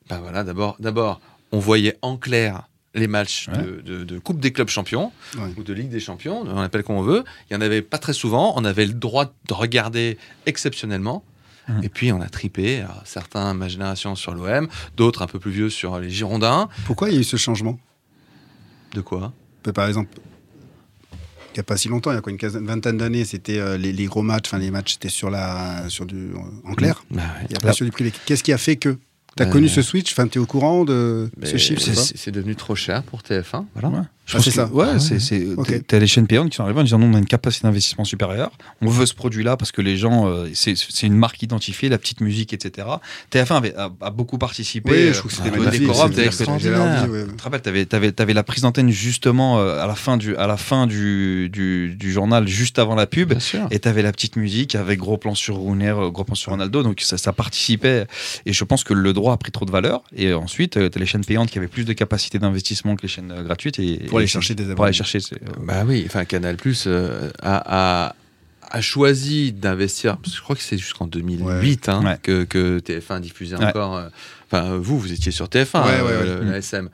ben voilà, d'abord, d'abord, on voyait en clair les matchs de, de- de Coupe des clubs champions Ouais. ou de Ligue des champions, on appelle comme on veut. Il y en avait pas très souvent. On avait le droit de regarder exceptionnellement. Mhm. Et puis on a tripé, alors, certains ma génération sur l'OM, d'autres un peu plus vieux sur les Girondins. Pourquoi il y a eu ce changement? De quoi? Peu, Par exemple, il n'y a pas si longtemps, il y a quoi, une quinzaine, vingtaine d'années, c'était euh, les, les gros matchs, enfin les matchs c'était sur la, sur du, en clair. Bah ouais. Il n'y a pas sur du privé. Qu'est-ce qui a fait que tu as Euh, connu ce switch? Enfin, tu es au courant de Mais ce chiffre c'est devenu trop cher pour TF1. Voilà. Ouais. Je Ah, pense c'est que- ça. Ouais, Ah c'est, ouais. c'est, Ok. t'as- les chaînes payantes qui sont arrivées en disant non, on a une capacité d'investissement supérieure. On veut ce produit-là parce que les gens, euh, c'est, c'est une marque identifiée, la petite musique, etc. TF1 avait, a, a beaucoup participé. Oui, euh, je trouve que c'était magnifique. Tu te rappelles, t'avais, t'avais, t'avais la prise d'antenne justement euh, à la fin du, à la fin du, du, du journal, juste avant la pub, et t'avais la petite musique avec gros plan sur Rouner, euh, gros plan sur Ronaldo, donc ça, ça participait. Et je pense que le droit a pris trop de valeur. Et ensuite, euh, t'as les chaînes payantes qui avaient plus de capacité d'investissement que les chaînes euh, gratuites. Et, Pour aller chercher des Pour abonnés. aller chercher. euh, Bah oui, enfin Canal Plus a, a, a choisi d'investir. parce que Je crois que c'est jusqu'en 2008 hein, Ouais. que, que TF1 diffusait Ouais. encore. euh, Enfin, vous, vous étiez sur TF1, Ouais, euh, ouais, ouais. le- Mm. la SM.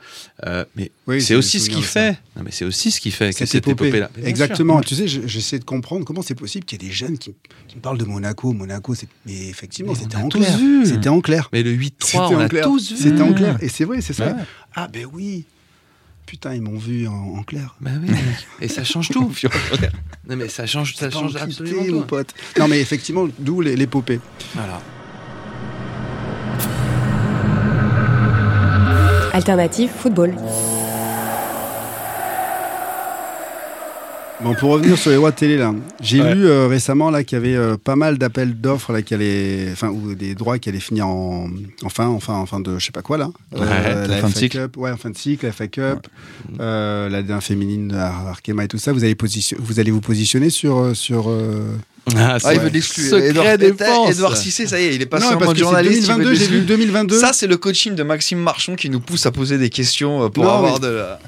Euh, mais Oui, c'est aussi me ce qui fait. Non, mais c'est aussi ce qui fait que Cette cette épopée. épopée-là. Exactement. sûr. Tu sais, je- j'essaie de comprendre comment c'est possible qu'il y ait des jeunes qui, qui me parlent de Monaco. Monaco, c'est. Mais effectivement, c'était en tous clair. C'était en clair. Mais le 8-3, C'était on en a clair. tous vu. C'était en clair. Et c'est vrai, c'est ça. Ah, ben oui. Putain, ils m'ont vu en, en clair. Bah oui, et ça change tout. non mais ça change, ça change absolument mon tout. pote. Non, mais effectivement, d'où les- l'épopée. Voilà. Alternative football. Bon, pour revenir sur les droits de télé, là, j'ai Ouais. lu euh, récemment là qu'il y avait euh, pas mal d'appels d'offres là qui allaient, enfin, ou des droits qui allaient finir en, en fin, en fin, en fin de, je sais pas quoi là. Ouais, la la fin de cycle. Cup, ouais, en fin de cycle, la FA Cup, euh, la D1 féminine, à Arkema et tout ça. Vous allez position, vous allez vous positionner sur, euh, sur. euh, Ah, Ah, il ouais. veut l'exclure. Secret Edouard. Edouard Cissé, ça y est, il est passé non, en mode journaliste. il veut 2022, j'ai vu l'exclure. 2022. Ça, c'est le coaching de Maxime Marchon qui nous pousse à poser des questions euh, pour Non, avoir mais- de la.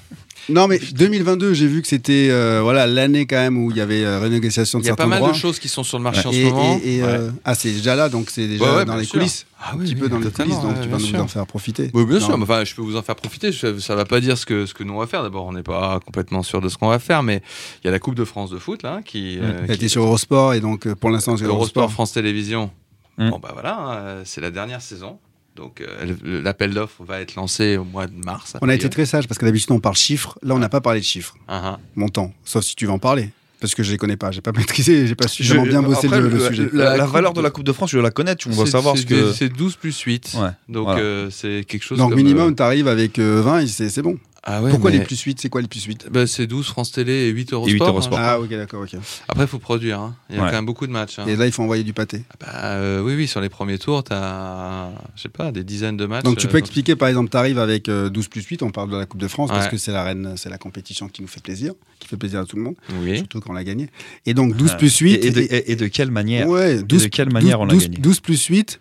Non, mais 2022, j'ai vu que c'était euh, voilà l'année quand même où il y avait euh, renégociation de Il y a certains pas mal droits. de choses qui sont sur le marché en Et, ce moment. et- et, euh, ah, c'est déjà là, donc c'est déjà Ouais, ouais, dans les sûr. coulisses. Ah un oui, petit peu oui, dans les coulisses, donc ouais, tu vas nous en faire profiter. Oui, bien Non. sûr, mais enfin, je peux vous en faire profiter. Ça, ça va pas dire ce que, ce que nous on va faire. D'abord, on n'est pas complètement sûr de ce qu'on va faire, mais il y a la Coupe de France de foot là, qui, euh, Elle qui était sur Eurosport et donc pour l'instant c'est Eurosport, Eurosport. France Télévisions. Mm. Bon bah voilà, hein, c'est la dernière saison. Donc euh, l'appel d'offres va être lancé au mois de mars. On a été très sage parce que d'habitude on parle chiffres. Là on n'a pas parlé de chiffres, Ah, ah. montant. Sauf si tu veux en parler. Parce que je les connais pas. J'ai pas <laughs> maîtrisé, j'ai pas suffisamment Je- bien bossé après, le, sujet. La, La la coupe valeur de- de la Coupe de France, je la connaître. On C'est- savoir ce que. C'est 12 plus 8. Ouais, Donc voilà. euh, c'est quelque chose Donc comme, minimum, euh, tu arrives avec euh, 20 et c'est c'est bon. Ah ouais, Pourquoi mais- les plus 8 C'est quoi les plus 8 bah, C'est 12 France Télé et 8 Eurosport. 8 Eurosport. hein. Ah ok d'accord ok. Après, il faut produire. hein. Il y a Ouais. quand même beaucoup de matchs. hein. Et là il faut envoyer du pâté. Bah, euh, oui, oui, sur les premiers tours, tu as, je sais pas, des dizaines de matchs. Donc tu euh, peux expliquer par exemple, tu arrives avec euh, 12 plus 8, on parle de la Coupe de France parce Ouais. que c'est la reine, c'est la compétition qui nous fait plaisir, qui fait plaisir à tout le monde, Oui. surtout quand on l'a gagné. Et donc 12 Ouais. plus 8 Et, et de, et- et de quelle manière Ouais, Et 12, de quelle manière 12, on l'a 12, gagné 12 plus 8,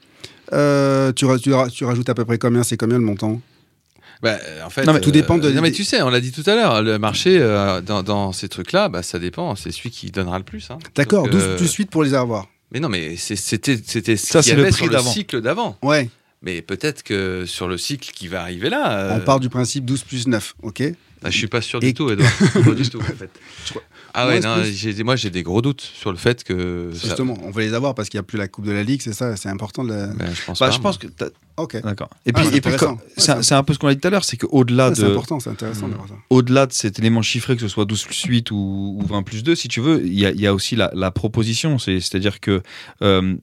euh, tu, tu tu rajoutes à peu près combien? C'est combien le montant? Bah, euh, en fait, Non, mais tout dépend de- Non, mais tu sais, on l'a dit tout à l'heure, le marché euh, dans, dans ces trucs-là, bah, ça dépend. C'est celui qui donnera le plus. hein. D'accord, 12 euh, plus 8 pour les avoir. Mais non, mais c'était c'était ce Ça, qu'il y le avait prix sur le d'avant. cycle d'avant. Ouais, Mais peut-être que sur le cycle qui va arriver là, euh, on part du principe 12 plus 9, ok? bah, je suis pas sûr Et- du tout, Edouard. <laughs> pas du tout, en fait. Ah ouais, non, moi j'ai des gros doutes sur le fait que. ça- Justement, on va les avoir parce qu'il n'y a plus la Coupe de la Ligue, c'est ça, c'est important de la... Bah, je pense Bah, pas. je pense que. Ok, D'accord. Et Ah, puis, c'est et puis Ouais, c'est c'est un- peu ce qu'on a dit tout à l'heure, c'est qu'au-delà Ouais, c'est de. important, c'est intéressant d'avoir ça. au-delà de cet élément chiffré, que ce soit 12 plus 8 ou, ou 20 plus 2, si tu veux, il y a, il y a aussi la, la proposition. C'est- C'est-à-dire que euh,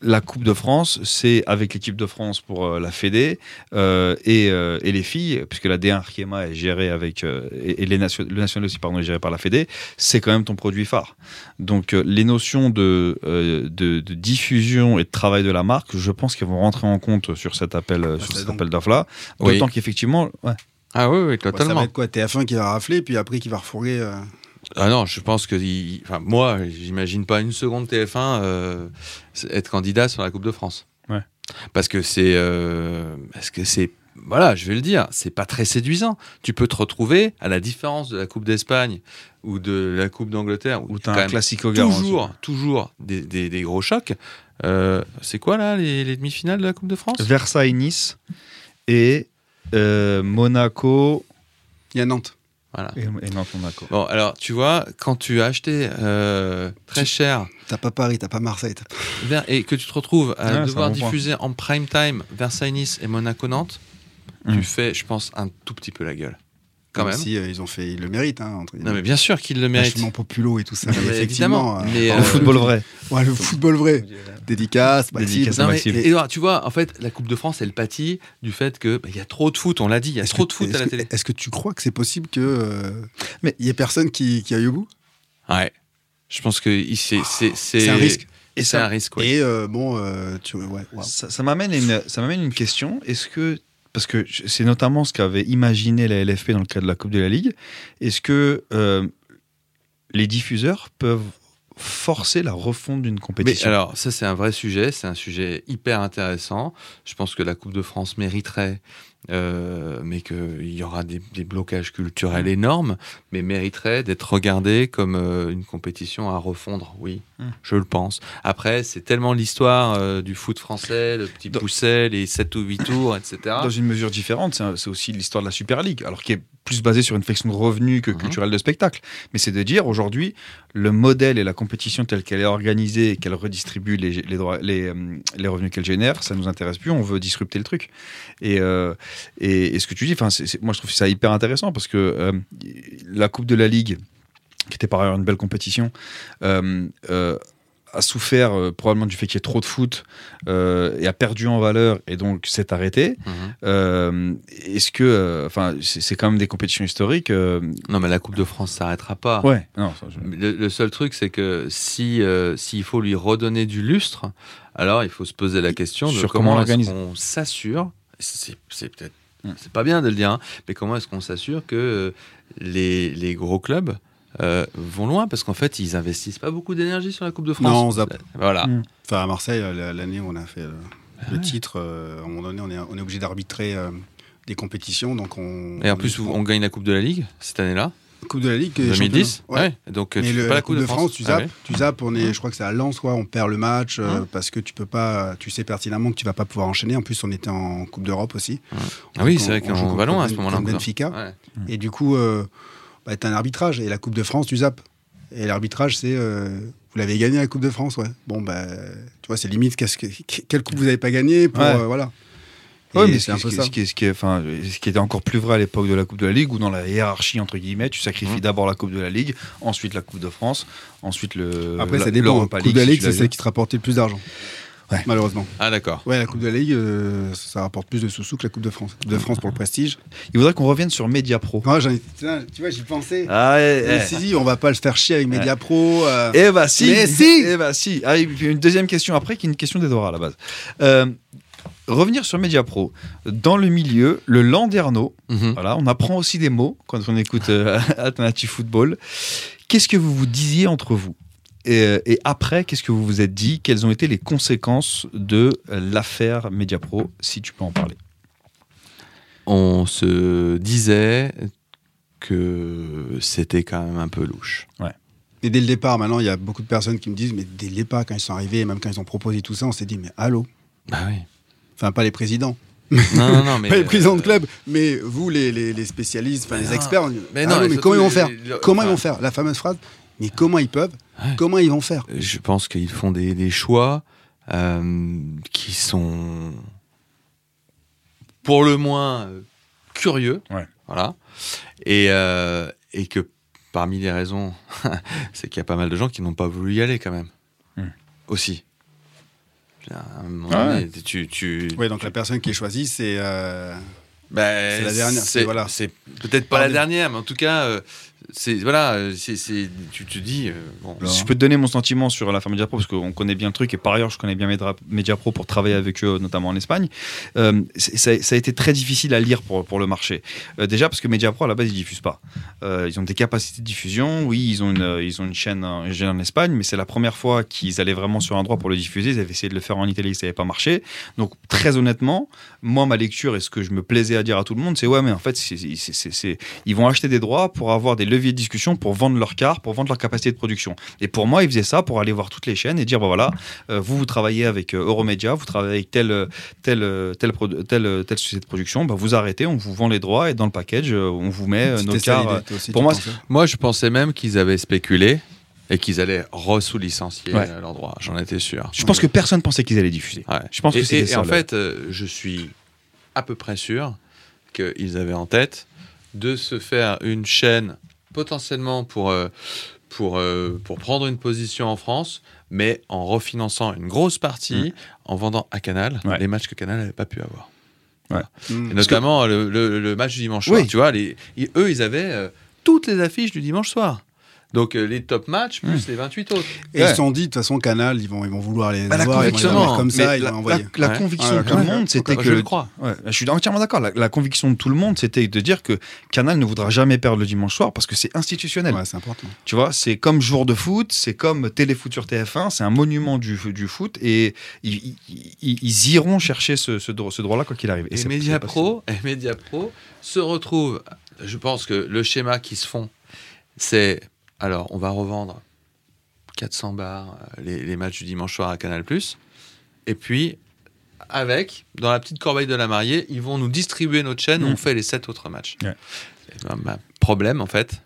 la Coupe de France, c'est avec l'équipe de France pour euh, la Fédé euh, et, euh, et les filles, puisque la D1 Arkema est gérée avec, euh, et, et les nation- le national aussi, pardon, est géré par la Fédé, c'est quand même ton produit phare. Donc euh, les notions de, euh, de, de diffusion et de travail de la marque, je pense qu'elles vont rentrer en compte sur cet appel, sur c'est cet donc- appel d'offre-là. Oui. D'autant qu'effectivement, ouais, Ah oui, oui, Bah, ça totalement. va être quoi TF1 qui va rafler, puis après qui va refourguer... Ah non, je pense que. il- Enfin, moi, j'imagine pas une seconde TF1 euh, être candidat sur la Coupe de France. Ouais. Parce que c'est. euh, parce que c'est. Voilà, je vais le dire, c'est pas très séduisant. Tu peux te retrouver, à la différence de la Coupe d'Espagne ou de la Coupe d'Angleterre, où, où tu as quand un classico garanti. toujours, toujours des, des- des gros chocs. Euh, c'est quoi là, les, les demi-finales de la Coupe de France? Versailles-Nice et euh, Monaco Il y a Nantes. Voilà. et, et Nantes-Monaco. Bon, alors, tu vois, quand tu as acheté euh, très cher T'as pas Paris, t'as pas Marseille. Ver- et que tu te retrouves à Ouais, devoir point. diffuser en prime time Versailles-Nice et Monaco-Nantes, tu fais, je pense, un tout petit peu la gueule. Quand Même si, euh, ils ont fait, ils le méritent. Hein, entre Non, mais bien sûr qu'il le mérite. Vachement populo et tout ça. Non, mais mais effectivement, évidemment, mais, euh, euh, Le football vrai. Ouais, le football vrai. Dédicace, Maxime. Dédicace à Non, mais. Edouard, tu vois, en fait, la Coupe de France, elle pâtit du fait que bah, il y a trop de foot. On l'a dit, il y a trop que- de foot à la que- télé. Est-ce que tu crois que c'est possible que. euh, Mais- il y ait personne qui, qui aille au bout? Ouais. Je pense que il- c'est c'est C'est un risque. Et c'est un risque. ouais. Et euh, bon, euh, tu ouais, ouais. Ça, ça m'amène une, ça m'amène une question. Est-ce que parce que c'est notamment ce qu'avait imaginé la LFP dans le cadre de la Coupe de la Ligue. Est-ce que euh, les diffuseurs peuvent forcer la refonte d'une compétition? Alors, ça, c'est un vrai sujet. C'est un sujet hyper intéressant. Je pense que la Coupe de France mériterait, euh, mais qu'il y aura des, des blocages culturels énormes, mais mériterait d'être regardée comme euh, une compétition à refondre. Oui, Mm. je le pense. Après, c'est tellement l'histoire euh, du foot français, le petit Dans- pousset, les 7 ou 8 tours, etc. Dans une mesure différente, c'est aussi l'histoire de la Super League, alors qui est plus basée sur une flexion de revenus que Mhm. culturelle de spectacle. Mais c'est de dire aujourd'hui, le modèle et la compétition telle qu'elle est organisée et qu'elle redistribue les, les, droits- les, euh, les revenus qu'elle génère, ça nous intéresse plus. On veut disrupter le truc. Et, euh, et, et ce que tu dis, c'est- moi je trouve ça hyper intéressant parce que euh, la Coupe de la Ligue, qui était par ailleurs une belle compétition, euh, euh, a souffert euh, probablement du fait qu'il y ait trop de foot euh, et a perdu en valeur et donc s'est arrêté. Mhm. Euh, Est-ce que, enfin, c'est quand même des compétitions historiques. Non, mais la Coupe de France s'arrêtera pas. ouais. Non, ça, je- Le, le seul truc, c'est que si s'il faut lui redonner du lustre, alors il faut se poser la question de Sur comment on comment, est-ce l'organise. qu'on s'assure. C'est c'est peut-être, c'est pas bien de le dire, hein, mais comment est-ce qu'on s'assure que les, les gros clubs euh, vont loin parce qu'en fait ils investissent pas beaucoup d'énergie sur la Coupe de France. Non, on zappe. Voilà. Mm. Enfin, à Marseille, euh, l'année où on a fait euh, Ah le titre, euh, à un moment donné, on est, on est obligé d'arbitrer euh, des compétitions. Donc on, Et en plus, on, on gagne la Coupe de la Ligue cette année-là, Coupe de la Ligue. et 2010. championnat. Ouais. Donc Mais tu le- fais pas la Coupe de France, tu Ah zappes, ouais. tu zappes, on est, je crois que c'est à Lens, quoi, on perd le match euh, Hum. parce que tu peux pas, tu sais pertinemment que tu vas pas pouvoir enchaîner. En plus, on était en Coupe d'Europe aussi. Ah oui, c'est vrai on- on joue qu'en contre ballon à ce moment-là. Benfica. Ouais. Et du coup, euh, bah, as un arbitrage. Et la Coupe de France, tu zappes. Et l'arbitrage, c'est. euh, vous l'avez gagné la Coupe de France, ouais. Bon, bah, tu vois, c'est limite que- quelle coupe vous n'avez pas gagné pour. Ouais. euh, voilà. Ouais, mais c'est ce, un qui- peu ce ça. qui- ce qui enfin, ce qui était encore plus vrai à l'époque de la Coupe de la Ligue, où dans la hiérarchie, entre guillemets, tu sacrifies Mhm. d'abord la Coupe de la Ligue, ensuite la Coupe de France, ensuite le. Après, la- ça dépend. l'Europa Coupe de la Ligue, c'est celle qui te rapportait le plus d'argent. Ouais. Malheureusement. Ah d'accord. Ouais, la Coupe de la Ligue, euh, ça rapporte plus de sous-sous que la Coupe de France. Coupe de France pour le prestige. Il faudrait qu'on revienne sur Media Pro. Moi, j'en ai- tu vois, j'y pensais. Ah, suis dit, on va pas le faire chier avec Media Pro. euh, Eh bah si Mais si Eh bah si Ah, et puis une deuxième question après, qui est une question d'Edouard à la base. Euh, revenir sur Media Pro. Dans le milieu, le landerneau, Mhm. voilà, on apprend aussi des mots quand on écoute euh, <laughs> Alternative Football. Qu'est-ce que vous vous disiez entre vous? Et, euh, et après, qu'est-ce que vous vous êtes dit? Quelles ont été les conséquences de euh, l'affaire Media Pro, si tu peux en parler? On se disait que c'était quand même un peu louche. Et dès le départ, maintenant, il y a beaucoup de personnes qui me disent, mais dès le départ, quand ils sont arrivés, même quand ils ont proposé tout ça, on s'est dit, mais allô? Bah oui. Enfin, pas les présidents. Non, non, non, <laughs> mais. pas les présidents de euh, club, mais vous, les, les, les spécialistes, enfin les experts, Mais allô, non, mais comment ils vont faire? les- Comment ils vont faire? La fameuse phrase, mais comment ils peuvent Ouais. Comment ils vont faire Je pense qu'ils font des, des choix euh, qui sont pour le moins euh, curieux. Ouais. Voilà. Et, euh, et que parmi les raisons, <laughs> c'est qu'il y a pas mal de gens qui n'ont pas voulu y aller quand même. Hmm. Aussi. À un moment Ah donné, tu, tu, Oui, donc la personne qui est choisie, c'est. euh, Ben, C'est la dernière, c'est- voilà. c'est peut-être pas la dernière, mais en tout cas, euh, c'est voilà, c'est tu te dis euh. Si je peux te donner mon sentiment sur l'affaire Media Pro, parce qu'on connaît bien le truc, et par ailleurs, je connais bien Medra- Media Pro pour travailler avec eux, notamment en Espagne. Euh, ça, a été très difficile à lire pour, pour le marché. Euh, déjà, parce que Media Pro, à la base, ils diffusent pas. Ils ont des capacités de diffusion. Oui, ils ont une, ils ont une chaîne, en- Espagne, mais c'est la première fois qu'ils allaient vraiment sur un droit pour le diffuser. Ils avaient essayé de le faire en Italie, ça n'avait pas marché. Donc, très honnêtement, moi, ma lecture et ce que je me plaisais à dire à tout le monde, c'est ouais, mais en fait, ils vont acheter des droits pour avoir des leviers de discussion, pour vendre leur car, pour vendre leur capacité de production. Et pour moi, ils faisaient ça pour aller voir toutes les chaînes et dire bah voilà, euh, vous, vous travaillez avec euh, Euromédia, vous travaillez avec telle, euh, telle, telle, telle, telle société de production, bah, vous arrêtez, on vous vend les droits et dans le package, on vous met euh, nos cars. euh, aussi, pour moi, Moi, je pensais même qu'ils avaient spéculé et qu'ils allaient re-sous-licencier Ouais. leurs droits. J'en étais sûr. Je pense que personne pensait qu'ils allaient diffuser. Ouais. Je pense et, que et- et en fait, euh, je suis à peu près sûr qu'ils avaient en tête de se faire une chaîne potentiellement pour, euh, pour, euh, pour prendre une position en France, mais en refinançant une grosse partie, en vendant à Canal Ouais. les matchs que Canal n'avait pas pu avoir. Mm. Et notamment le, le- le match du dimanche soir. Oui. Tu vois, les, ils- eux, ils avaient euh, toutes les affiches du dimanche soir. Donc euh, les top matchs plus les 28 autres. Et ils Ouais. se sont dit, de toute façon, Canal, ils vont, ils vont vouloir les Bah, la avoir, ils vont les conviction, comme ça, ils la, vont envoyer. la- la Ouais. conviction Ouais, de tout le monde, c'était Je que le crois. Ouais, je suis entièrement d'accord. La, la conviction de tout le monde, c'était de dire que Canal ne voudra jamais perdre le dimanche soir parce que c'est institutionnel. Ouais, c'est important. Tu vois, c'est comme jour de foot, c'est comme téléfoot sur TF1, c'est un monument du, du foot et ils, ils- ils iront chercher ce, ce, droit- ce droit-là quoi qu'il arrive. Et, Media Pro, et Media Pro se retrouvent. Je pense que le schéma qui se font, c'est alors on va revendre 400 bars euh, les, les matchs du dimanche soir à Canal+. Et puis avec dans la petite corbeille de la mariée, ils vont nous distribuer notre chaîne où Mm. on fait les sept autres matchs. Ouais. Ben, bah, problème en fait.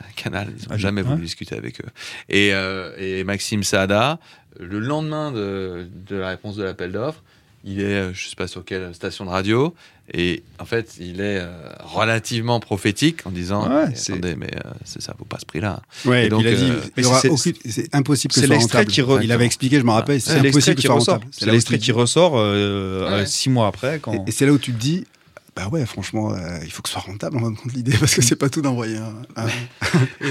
euh, Canal, ils n'ont Ah, jamais voulu discuter avec eux. Et, euh, et Maxime Saada, le lendemain de, de la réponse de l'appel d'offres, il est, euh, je sais pas sur quelle station de radio, et en fait, il est euh, relativement prophétique en disant Ouais, attendez, mais euh, c'est ça vaut pas ce prix-là. Ouais, Et et, donc, puis il a dit, euh, c'est- impossible que c'est ce soit l'extrait rentable. qui re- Il avait expliqué, je me rappelle, C'est impossible que qui ressort. C'est l'extrait qui ressort euh, Ouais. six mois après. Quand... Et, et c'est là où tu te dis, bah ouais, franchement, euh, il faut que ce soit rentable en fin de compte l'idée, <laughs> parce que c'est pas tout d'envoyer un, un-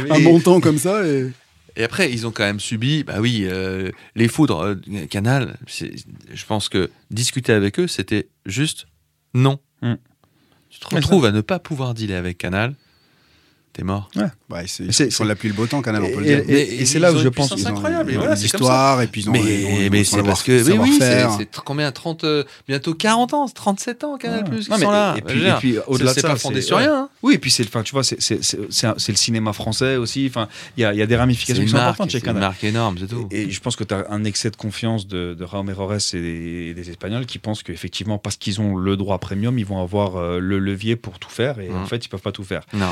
un Et- montant comme ça. Et... Et après, ils ont quand même subi, bah oui, euh, les foudres euh, Canal. Je pense que discuter avec eux, c'était juste non. Mm. Tu te retrouves à ne pas pouvoir dealer avec Canal, t'es mort. Bah, c'est, Mais c'est- ils sont la pluie le beau temps, Canal, on peut le Et- dire. et- et c'est là où je pense qu'ils ont- incroyable. Et ils ont voilà, c'est ça. histoires, et puis ils ont. Mais, ils ont- mais c'est parce que mais oui, c'est, c'est combien 30, euh, bientôt 40 ans, 37 ans Canal Plus qui Non, mais- sont là. Et puis, et au-delà de c'est ça, pas fondé c'est- sur ouais. rien. hein. Oui, et puis c'est, enfin, tu vois, c'est, c'est, c'est, c'est c'est le cinéma français aussi. Enfin, il y a, il y a des C'est ramifications qui sont importantes chez c'est une Canal. marque énorme, c'est tout. Et, et je pense que tu as un excès de confiance de, Raúl Mérores et des, Espagnols qui pensent qu'effectivement, parce qu'ils ont le droit premium, ils vont avoir euh, le levier pour tout faire. Et Mm. en fait, ils peuvent pas tout faire. Non.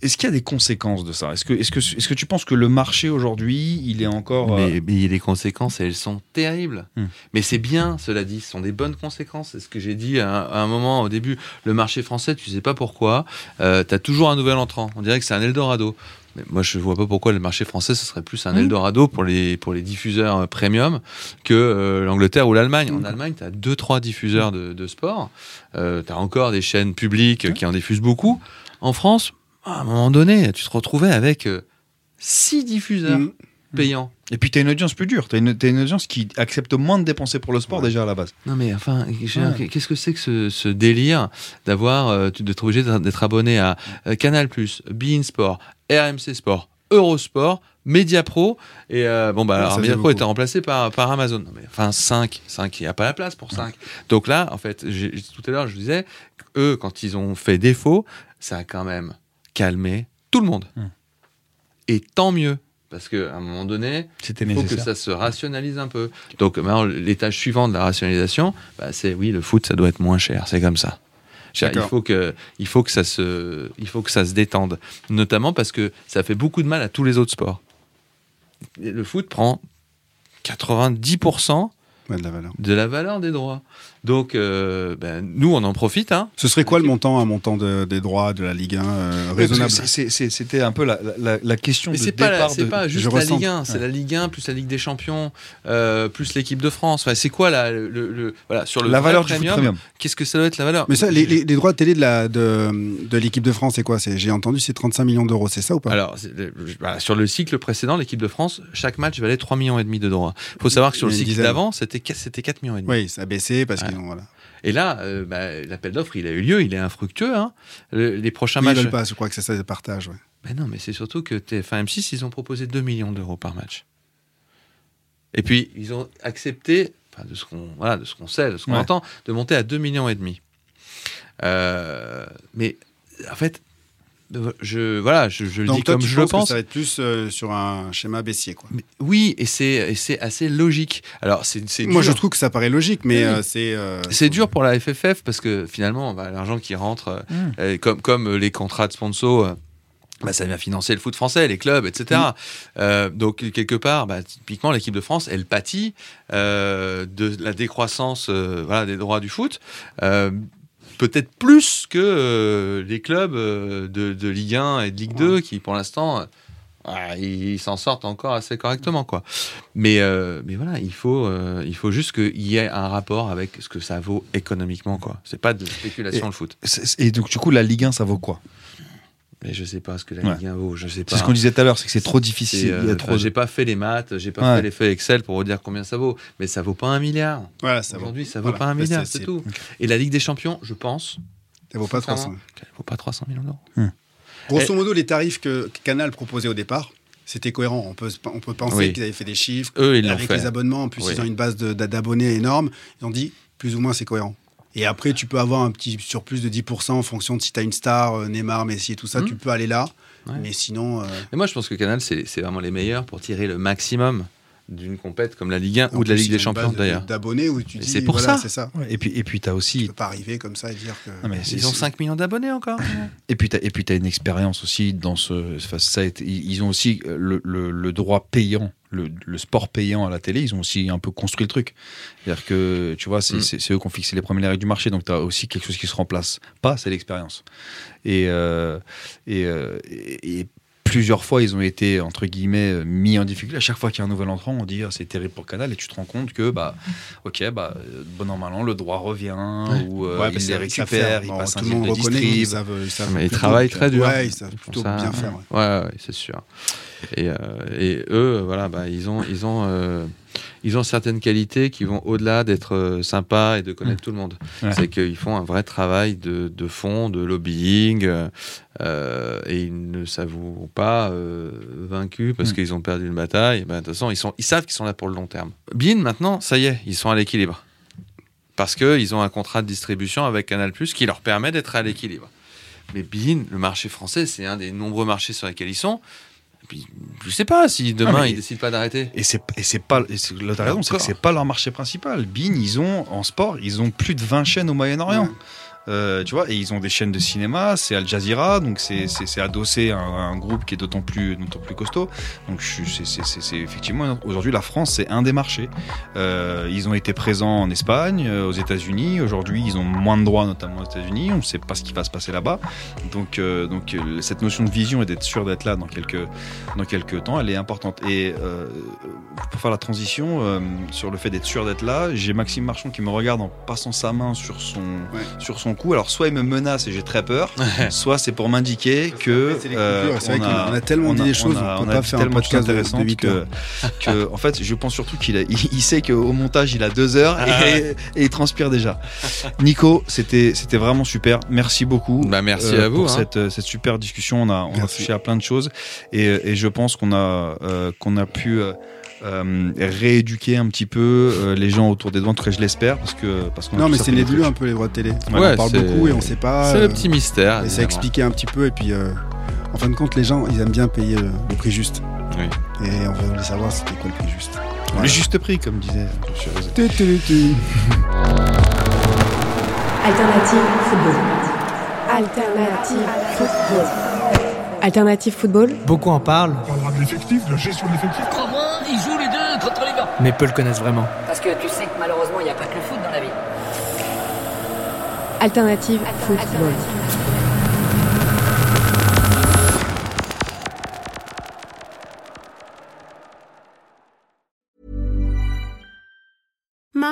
Est-ce qu'il y a des conséquences de ça? Est-ce que, est-ce, que, est-ce que tu penses que le marché aujourd'hui, il est encore. euh, Mais, mais les conséquences, elles sont terribles. Hmm. Mais c'est bien, cela dit, ce sont des bonnes conséquences. C'est ce que j'ai dit à, un- à un moment au début. Le marché français, tu sais pas pourquoi, euh, tu as toujours un nouvel entrant. On dirait que c'est un Eldorado. Mais moi, je vois pas pourquoi le marché français, ce serait plus un Hmm. Eldorado pour les, pour les diffuseurs euh, premium que euh, l'Angleterre ou l'Allemagne. En Allemagne, tu as deux, trois diffuseurs de, de sport. Euh, tu as encore des chaînes publiques qui en diffusent beaucoup. En France, à un moment donné, tu te retrouvais avec euh, six diffuseurs Mm. payants. Et puis, tu as une audience plus dure. Tu as une, t'as une audience qui accepte moins de dépenser pour le sport déjà à la base. Non mais enfin, Ouais. qu'est-ce que c'est que ce, ce délire d'avoir, euh, d'être obligé d'être abonné à euh, Canal+, Bein Sport, RMC Sport, Eurosport, Mediapro et euh, bon bah Ouais, alors Mediapro était remplacé par, par Amazon. Non, mais, enfin 5, 5, il n'y a pas la place pour 5. Donc là, en fait, tout à l'heure je disais, eux quand ils ont fait défaut, ça a quand même calmé tout le monde. Mm. Et tant mieux. Parce qu'à un moment donné, C'était il faut que nécessaire. ça se rationalise un peu. Donc maintenant, l'étage suivant de la rationalisation, bah, c'est oui, le foot, ça doit être moins cher. C'est comme ça. Il faut, que, il, faut que ça se, il faut que ça se détende. Notamment parce que ça fait beaucoup de mal à tous les autres sports. Et Le foot prend 90% Ouais, de la valeur. de la valeur des droits. Donc, euh, ben, nous, on en profite. Hein. Ce serait quoi le montant, un montant de- des droits de la Ligue 1 euh, que raisonnable C'était un peu la, la, la question Mais de c'est pas, la- départ c'est de- pas juste je la. Ligue 1, c'est Ouais. la Ligue 1 plus la Ligue des Champions, euh, plus l'équipe de France. Enfin, c'est quoi la, le, le- voilà, sur le la valeur du foot premium, premium. Qu'est-ce que ça doit être la valeur? Mais ça, les, les- les droits de télé de la de, de l'équipe de France, c'est quoi? J'ai entendu, c'est 35 millions d'euros, c'est ça ou pas? Alors, le- voilà, sur le cycle précédent, l'équipe de France, chaque match valait 3 millions et demi de droits. Il faut savoir que sur le cycle d'avant, c'était qu- c'était 4 millions et demi. Oui, ça a baissé parce Ouais. Voilà. Et là, euh, bah, l'appel d'offres, il a eu lieu, il est infructueux. hein. Le- les prochains Oui, ils matchs. veulent pas, je crois que c'est ça, le partage. Ouais. Mais non, mais c'est surtout que TF1 M6, ils ont proposé 2 millions d'euros par match. Et puis, ils ont accepté, de ce qu'on voilà, de ce qu'on sait, de ce qu'on Ouais. entend, de monter à 2 millions et demi. Euh, mais en fait, je, voilà, je, je le Donc dis toi, comme tu je le penses que pense. ça va être plus euh, sur un schéma baissier, quoi. Mais oui, et c'est assez logique. Alors, c'est Moi, dur. je trouve que ça paraît logique, mais Oui. euh, c'est. euh, C'est dur pour la FFF parce que finalement, bah, l'argent qui rentre, euh, Mm. euh, comme, comme les contrats de sponsor, euh, bah, ça vient financer le foot français, les clubs, etc. Euh, donc, quelque part, bah, typiquement, l'équipe de France, elle pâtit euh, de la décroissance euh, voilà, des droits du foot. Peut-être plus que euh, les clubs euh, de, de Ligue 1 et de Ligue 2 qui, pour l'instant, euh, ah, ils s'en sortent encore assez correctement, quoi. Mais, euh, mais voilà, il faut, euh, il faut juste qu'il y ait un rapport avec ce que ça vaut économiquement, quoi. C'est pas de spéculation Et- le foot. Et donc, du coup, la Ligue 1, ça vaut quoi? Mais je sais pas ce que la. Ligue 1 vaut, je sais pas. C'est ce qu'on disait tout à l'heure, c'est que c'est trop difficile. euh, trop. J'ai pas fait les maths, j'ai pas Ouais. fait les feuilles Excel pour vous dire combien ça vaut. Mais ça vaut pas un milliard. Voilà. Aujourd'hui, ça vaut Voilà. pas un milliard, c'est- tout. Et la Ligue des Champions, je pense, Ça vaut pas 300. sincèrement, qu'elle vaut pas 300 millions d'euros. Grosso modo, les tarifs que Canal proposait au départ, c'était cohérent. On peut, on peut penser Oui. qu'ils avaient fait des chiffres. Eux, ils l'ont avec fait. les abonnements, en plus, Oui. ils ont une base de- d'abonnés énorme. Ils ont dit, plus ou moins, c'est cohérent. Et après, tu peux avoir un petit surplus de 10% en fonction de si tu as une star, euh, Neymar, Messi et tout ça, Hmm. tu peux aller là. Ouais. Mais sinon, euh, Et moi, je pense que Canal, c'est vraiment les meilleurs pour tirer le maximum d'une compète comme la Ligue 1 en ou de la Ligue des Champions d'ailleurs. D'abonnés où tu dis, c'est pour voilà, ça. c'est ça. Ouais, Et puis, et puis, t'as Tu aussi. peux pas arriver comme ça et dire que. Non, mais c'est- Ils ont c'est- 5 millions d'abonnés encore. Et puis, et puis, t'as une expérience aussi dans ce. enfin, ça été- ils ont aussi le, le- le droit payant, le, le sport payant à la télé. Ils ont aussi un peu construit le truc. C'est-à-dire que, tu vois, c'est, Mm. eux qui ont fixé les premières règles du marché. Donc, t'as aussi quelque chose qui se remplace pas, c'est l'expérience. Et, euh, et, euh, et- et plusieurs fois, ils ont été, entre guillemets, mis en difficulté. À chaque fois qu'il y a un nouvel entrant, on dit ah, c'est terrible pour Canal. Et tu te rends compte que, bah, ok, bah, bon an, mal an, le droit revient, ou euh, Ouais, ils parce les savent ils Bon, passent un tout le deal monde de distrib. savent, ils savent Mais ils travaillent très dur. Ouais, ils savent Ils font plutôt ça, bien ouais. faire. ouais. Ouais, ouais, c'est sûr. Et, euh, et eux, voilà, bah, ils ont, ils ont, euh, ils ont certaines qualités qui vont au-delà d'être euh, sympas et de connaître tout le monde. Ouais. C'est qu'ils font un vrai travail de, de fond, de lobbying, euh, euh, et ils ne s'avouent pas euh, vaincus parce Mm. qu'ils ont perdu une bataille. Ben, de toute façon, ils, sont, ils savent qu'ils sont là pour le long terme. Bean, maintenant, ça y est, ils sont à l'équilibre. Parce qu'ils ont un contrat de distribution avec Canal+, qui leur permet d'être à l'équilibre. Mais Bein, le marché français, c'est un des nombreux marchés sur lesquels ils sont. Puis, je sais pas si demain Ah, ils décident pas d'arrêter. Et c'est et c'est pas t'as raison, c'est que c'est pas leur marché principal. Bean, ils ont en sport, ils ont plus de 20 chaînes au Moyen-Orient. Euh, tu vois, et ils ont des chaînes de cinéma, c'est Al Jazeera, donc c'est adossé à un, un groupe qui est d'autant plus plus costaud. Donc c'est- effectivement aujourd'hui la France c'est un des marchés. Euh, ils ont été présents en Espagne, euh, aux États-Unis. Aujourd'hui, ils ont moins de droits, notamment aux États-Unis. On ne sait pas ce qui va se passer là-bas. Donc euh, donc cette notion de vision et d'être sûr d'être là dans quelques dans quelques temps, elle est importante. Et pour faire la transition sur le fait d'être sûr d'être là, j'ai Maxime Marchand qui me regarde en passant sa main sur son Ouais. sur son Alors soit il me menace et j'ai très peur, soit c'est pour m'indiquer que euh. C'est vrai qu'on a tellement dit des choses, on peut a pas dit faire un tellement de choses podcast de- de intéressantes huit <laughs> que, en fait je pense surtout qu'il il, il sait qu'au montage il a deux heures Ah et, et il transpire déjà. Nico, c'était c'était vraiment super. Merci beaucoup. Bah, merci euh, à vous, pour hein. cette euh, cette super discussion. On a on a touché à plein de choses et, et je pense qu'on a euh, qu'on a pu euh, euh, rééduquer un petit peu euh, les gens autour des doigts, en tout cas je l'espère parce que parce qu'on Non, mais c'est nébuleux un peu les droits de télé. Ouais, on parle c'est- beaucoup et on sait pas. C'est euh, le petit mystère. Et ça expliquer un petit peu. Et puis, euh, en fin de compte, les gens, ils aiment bien payer le, le prix juste. Oui. Et on voulait savoir c'était quoi le prix juste. le juste prix comme disait tu. Alternative football. Alternative football. Alternative football. Beaucoup en parlent, On parlera de l'effectif, de la gestion de l'effectif. Crois-moi, ils jouent les deux contre les gars. Mais peu le connaissent vraiment. Parce que tu sais que malheureusement, il n'y a pas que le foot dans la vie. Alternative football.